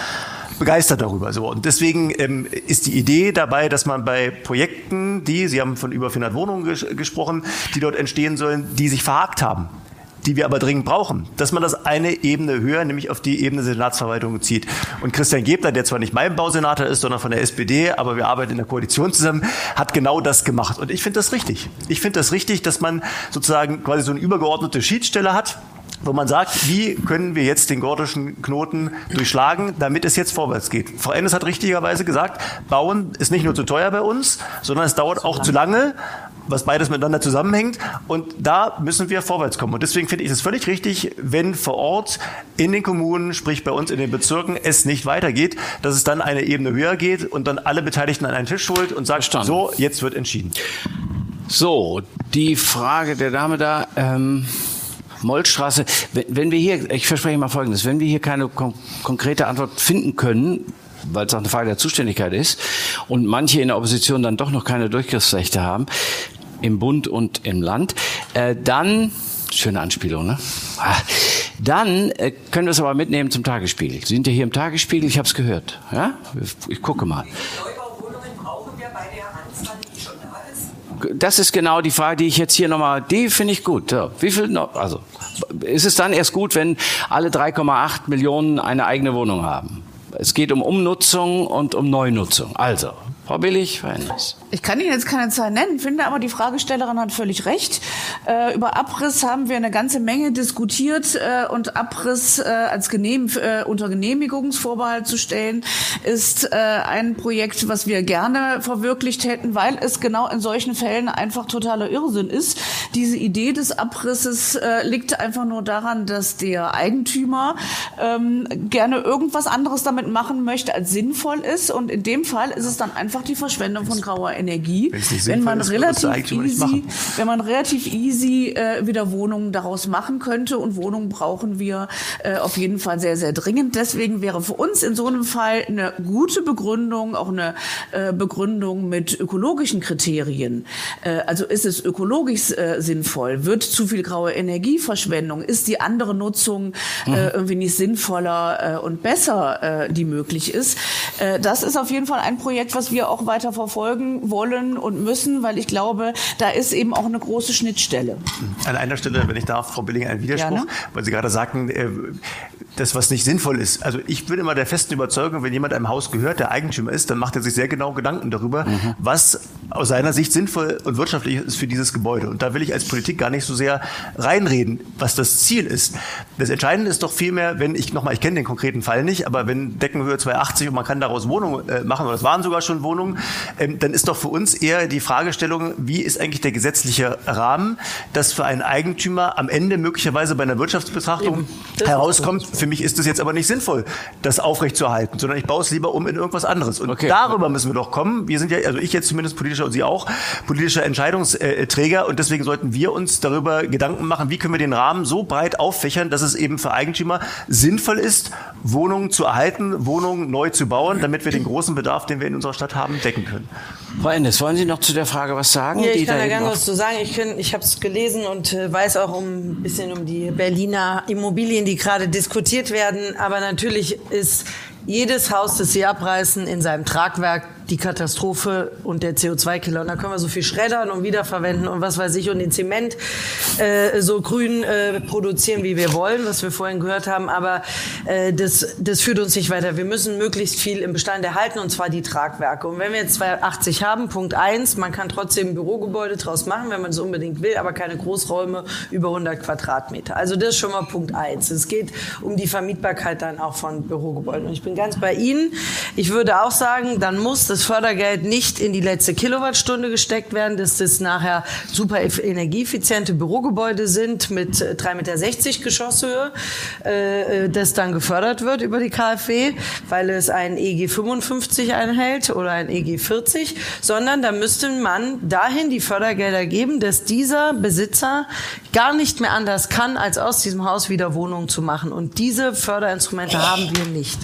begeistert darüber. So. Und deswegen ähm, ist die Idee dabei, dass man bei Projekten, die, Sie haben von über 400 Wohnungen ges gesprochen, die dort entstehen sollen, die sich verhakt haben, die wir aber dringend brauchen, dass man das eine Ebene höher, nämlich auf die Ebene Senatsverwaltung zieht. Und Christian Gebler, der zwar nicht mein Bausenator ist, sondern von der SPD, aber wir arbeiten in der Koalition zusammen, hat genau das gemacht. Und ich finde das richtig. Ich finde das richtig, dass man sozusagen quasi so eine übergeordnete Schiedsstelle hat, wo man sagt, wie können wir jetzt den gordischen Knoten durchschlagen, damit es jetzt vorwärts geht. Frau Ennis hat richtigerweise gesagt, Bauen ist nicht nur zu teuer bei uns, sondern es dauert auch zu lange, was beides miteinander zusammenhängt. Und da müssen wir vorwärts kommen. Und deswegen finde ich es völlig richtig, wenn vor Ort in den Kommunen, sprich bei uns in den Bezirken, es nicht weitergeht, dass es dann eine Ebene höher geht und dann alle Beteiligten an einen Tisch holt und sagt, Verstanden. so, jetzt wird entschieden.
So, die Frage der Dame da. Ähm Mollstraße, wenn wir hier, ich verspreche mal Folgendes, wenn wir hier keine kon konkrete Antwort finden können, weil es auch eine Frage der Zuständigkeit ist und manche in der Opposition dann doch noch keine Durchgriffsrechte haben, im Bund und im Land, äh, dann, schöne Anspielung, ne? Ah, dann äh, können wir es aber mitnehmen zum Tagesspiegel. Sie sind ja hier im Tagesspiegel, ich habe es gehört. Ja? Ich gucke mal. das ist genau die Frage, die ich jetzt hier nochmal, die finde ich gut. Ja, wie viel noch, also, ist es dann erst gut, wenn alle 3,8 Millionen eine eigene Wohnung haben? Es geht um Umnutzung und um Neunutzung. Also, Frau Billig, Verhältnis.
Ich kann Ihnen jetzt keine Zahl nennen, finde aber die Fragestellerin hat völlig recht. Äh, über Abriss haben wir eine ganze Menge diskutiert äh, und Abriss äh, als Genehm, äh, unter Genehmigungsvorbehalt zu stellen, ist äh, ein Projekt, was wir gerne verwirklicht hätten, weil es genau in solchen Fällen einfach totaler Irrsinn ist. Diese Idee des Abrisses äh, liegt einfach nur daran, dass der Eigentümer ähm, gerne irgendwas anderes damit machen möchte, als sinnvoll ist. Und in dem Fall ist es dann einfach die Verschwendung von grauer Energie. Energie, wenn man, ist, relativ easy, wenn man relativ easy äh, wieder Wohnungen daraus machen könnte. Und Wohnungen brauchen wir äh, auf jeden Fall sehr, sehr dringend. Deswegen wäre für uns in so einem Fall eine gute Begründung, auch eine äh, Begründung mit ökologischen Kriterien. Äh, also ist es ökologisch äh, sinnvoll? Wird zu viel graue Energieverschwendung? Ist die andere Nutzung äh, mhm. irgendwie nicht sinnvoller äh, und besser, äh, die möglich ist? Äh, das ist auf jeden Fall ein Projekt, was wir auch weiter verfolgen wollen und müssen, weil ich glaube, da ist eben auch eine große Schnittstelle.
An einer Stelle, wenn ich darf, Frau Billing, ein Widerspruch, Gerne. weil Sie gerade sagten, äh, das, was nicht sinnvoll ist. Also ich bin immer der festen Überzeugung, wenn jemand einem Haus gehört, der Eigentümer ist, dann macht er sich sehr genau Gedanken darüber, mhm. was aus seiner Sicht sinnvoll und wirtschaftlich ist für dieses Gebäude. Und da will ich als Politik gar nicht so sehr reinreden, was das Ziel ist. Das Entscheidende ist doch vielmehr, wenn ich nochmal, ich kenne den konkreten Fall nicht, aber wenn Deckenhöhe 280 und man kann daraus Wohnungen äh, machen, oder es waren sogar schon Wohnungen, ähm, dann ist doch für uns eher die Fragestellung, wie ist eigentlich der gesetzliche Rahmen, dass für einen Eigentümer am Ende möglicherweise bei einer Wirtschaftsbetrachtung herauskommt, für mich ist es jetzt aber nicht sinnvoll, das aufrechtzuerhalten, sondern ich baue es lieber um in irgendwas anderes. Und okay. darüber müssen wir doch kommen. Wir sind ja, also ich jetzt zumindest politischer und Sie auch, politischer Entscheidungsträger und deswegen sollten wir uns darüber Gedanken machen, wie können wir den Rahmen so breit auffächern, dass es eben für Eigentümer sinnvoll ist, Wohnungen zu erhalten, Wohnungen neu zu bauen, damit wir den großen Bedarf, den wir in unserer Stadt haben, decken können.
Frau Endes, wollen Sie noch zu der Frage was sagen?
Ja, ich kann da gerne was zu sagen. Ich, ich habe es gelesen und äh, weiß auch um ein bisschen um die Berliner Immobilien, die gerade diskutiert werden. Aber natürlich ist jedes Haus, das Sie abreißen, in seinem Tragwerk die Katastrophe und der CO2-Killer. Und da können wir so viel schreddern und wiederverwenden und was weiß ich und den Zement äh, so grün äh, produzieren, wie wir wollen, was wir vorhin gehört haben. Aber äh, das, das führt uns nicht weiter. Wir müssen möglichst viel im Bestand erhalten und zwar die Tragwerke. Und wenn wir jetzt 280 haben, Punkt eins, man kann trotzdem Bürogebäude draus machen, wenn man es unbedingt will, aber keine Großräume über 100 Quadratmeter. Also das ist schon mal Punkt eins. Es geht um die Vermietbarkeit dann auch von Bürogebäuden. Und ich bin ganz bei Ihnen. Ich würde auch sagen, dann muss das Fördergeld nicht in die letzte Kilowattstunde gesteckt werden, dass das nachher super energieeffiziente Bürogebäude sind mit 3,60 Meter Geschosshöhe, äh, das dann gefördert wird über die KfW, weil es ein EG 55 einhält oder ein EG 40, sondern da müsste man dahin die Fördergelder geben, dass dieser Besitzer gar nicht mehr anders kann, als aus diesem Haus wieder Wohnungen zu machen. Und diese Förderinstrumente haben wir nicht.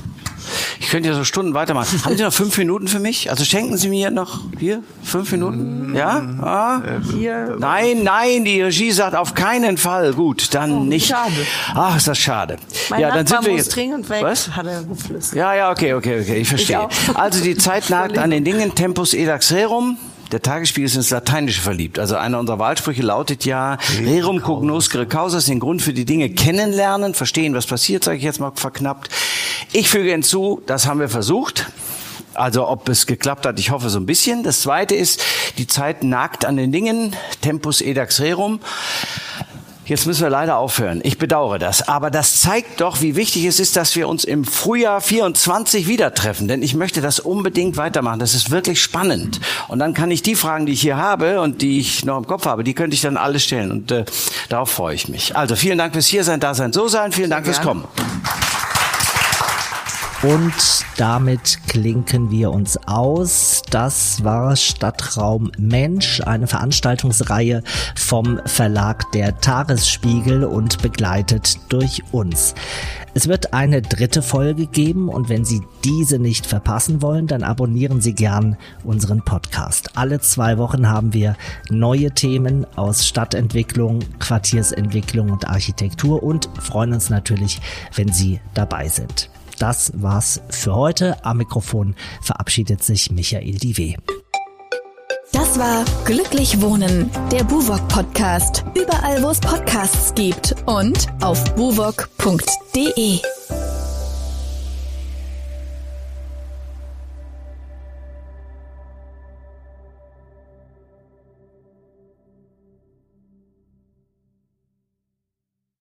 Ich könnte ja so Stunden weitermachen. Haben Sie noch fünf Minuten für mich? Also schenken Sie mir noch hier fünf Minuten? Ja? Ah?
Hier.
Nein, nein, die Regie sagt auf keinen Fall. Gut, dann
Oh,
nicht.
schade.
Ach, ist das schade.
Mein
ja, dann
Nachbar
sind wir
muss
jetzt.
dringend weg,
Was?
hat er geflüstert.
Ja, ja, okay, okay, okay, ich verstehe.
auch.
also die Zeit nagt an den Dingen, tempus edax rerum. Der Tagesspiegel ist ins Lateinische verliebt. Also einer unserer Wahlsprüche lautet ja, rerum cognoscere causas, den Grund für die Dinge kennenlernen, verstehen, was passiert, sage ich jetzt mal verknappt. Ich füge hinzu, das haben wir versucht. Also ob es geklappt hat, ich hoffe so ein bisschen. Das Zweite ist, die Zeit nagt an den Dingen, tempus edax rerum. Jetzt müssen wir leider aufhören. Ich bedauere das. Aber das zeigt doch, wie wichtig es ist, dass wir uns im Frühjahr 24 wieder treffen. Denn ich möchte das unbedingt weitermachen. Das ist wirklich spannend. Und dann kann ich die Fragen, die ich hier habe und die ich noch im Kopf habe, die könnte ich dann alle stellen. Und äh, darauf freue ich mich. Also vielen Dank fürs Hiersein, Dasein, So sein. Vielen Dank fürs Kommen.
Und damit klinken wir uns aus. Das war Stadtraum Mensch, eine Veranstaltungsreihe vom Verlag Der Tagesspiegel und begleitet durch uns. Es wird eine dritte Folge geben und wenn Sie diese nicht verpassen wollen, dann abonnieren Sie gern unseren Podcast. Alle zwei Wochen haben wir neue Themen aus Stadtentwicklung, Quartiersentwicklung und Architektur und freuen uns natürlich, wenn Sie dabei sind. Das war's für heute. Am Mikrofon verabschiedet sich Michael Diwe.
Das war Glücklich Wohnen, der Buwok Podcast. Überall, wo es Podcasts gibt und auf buwok.de.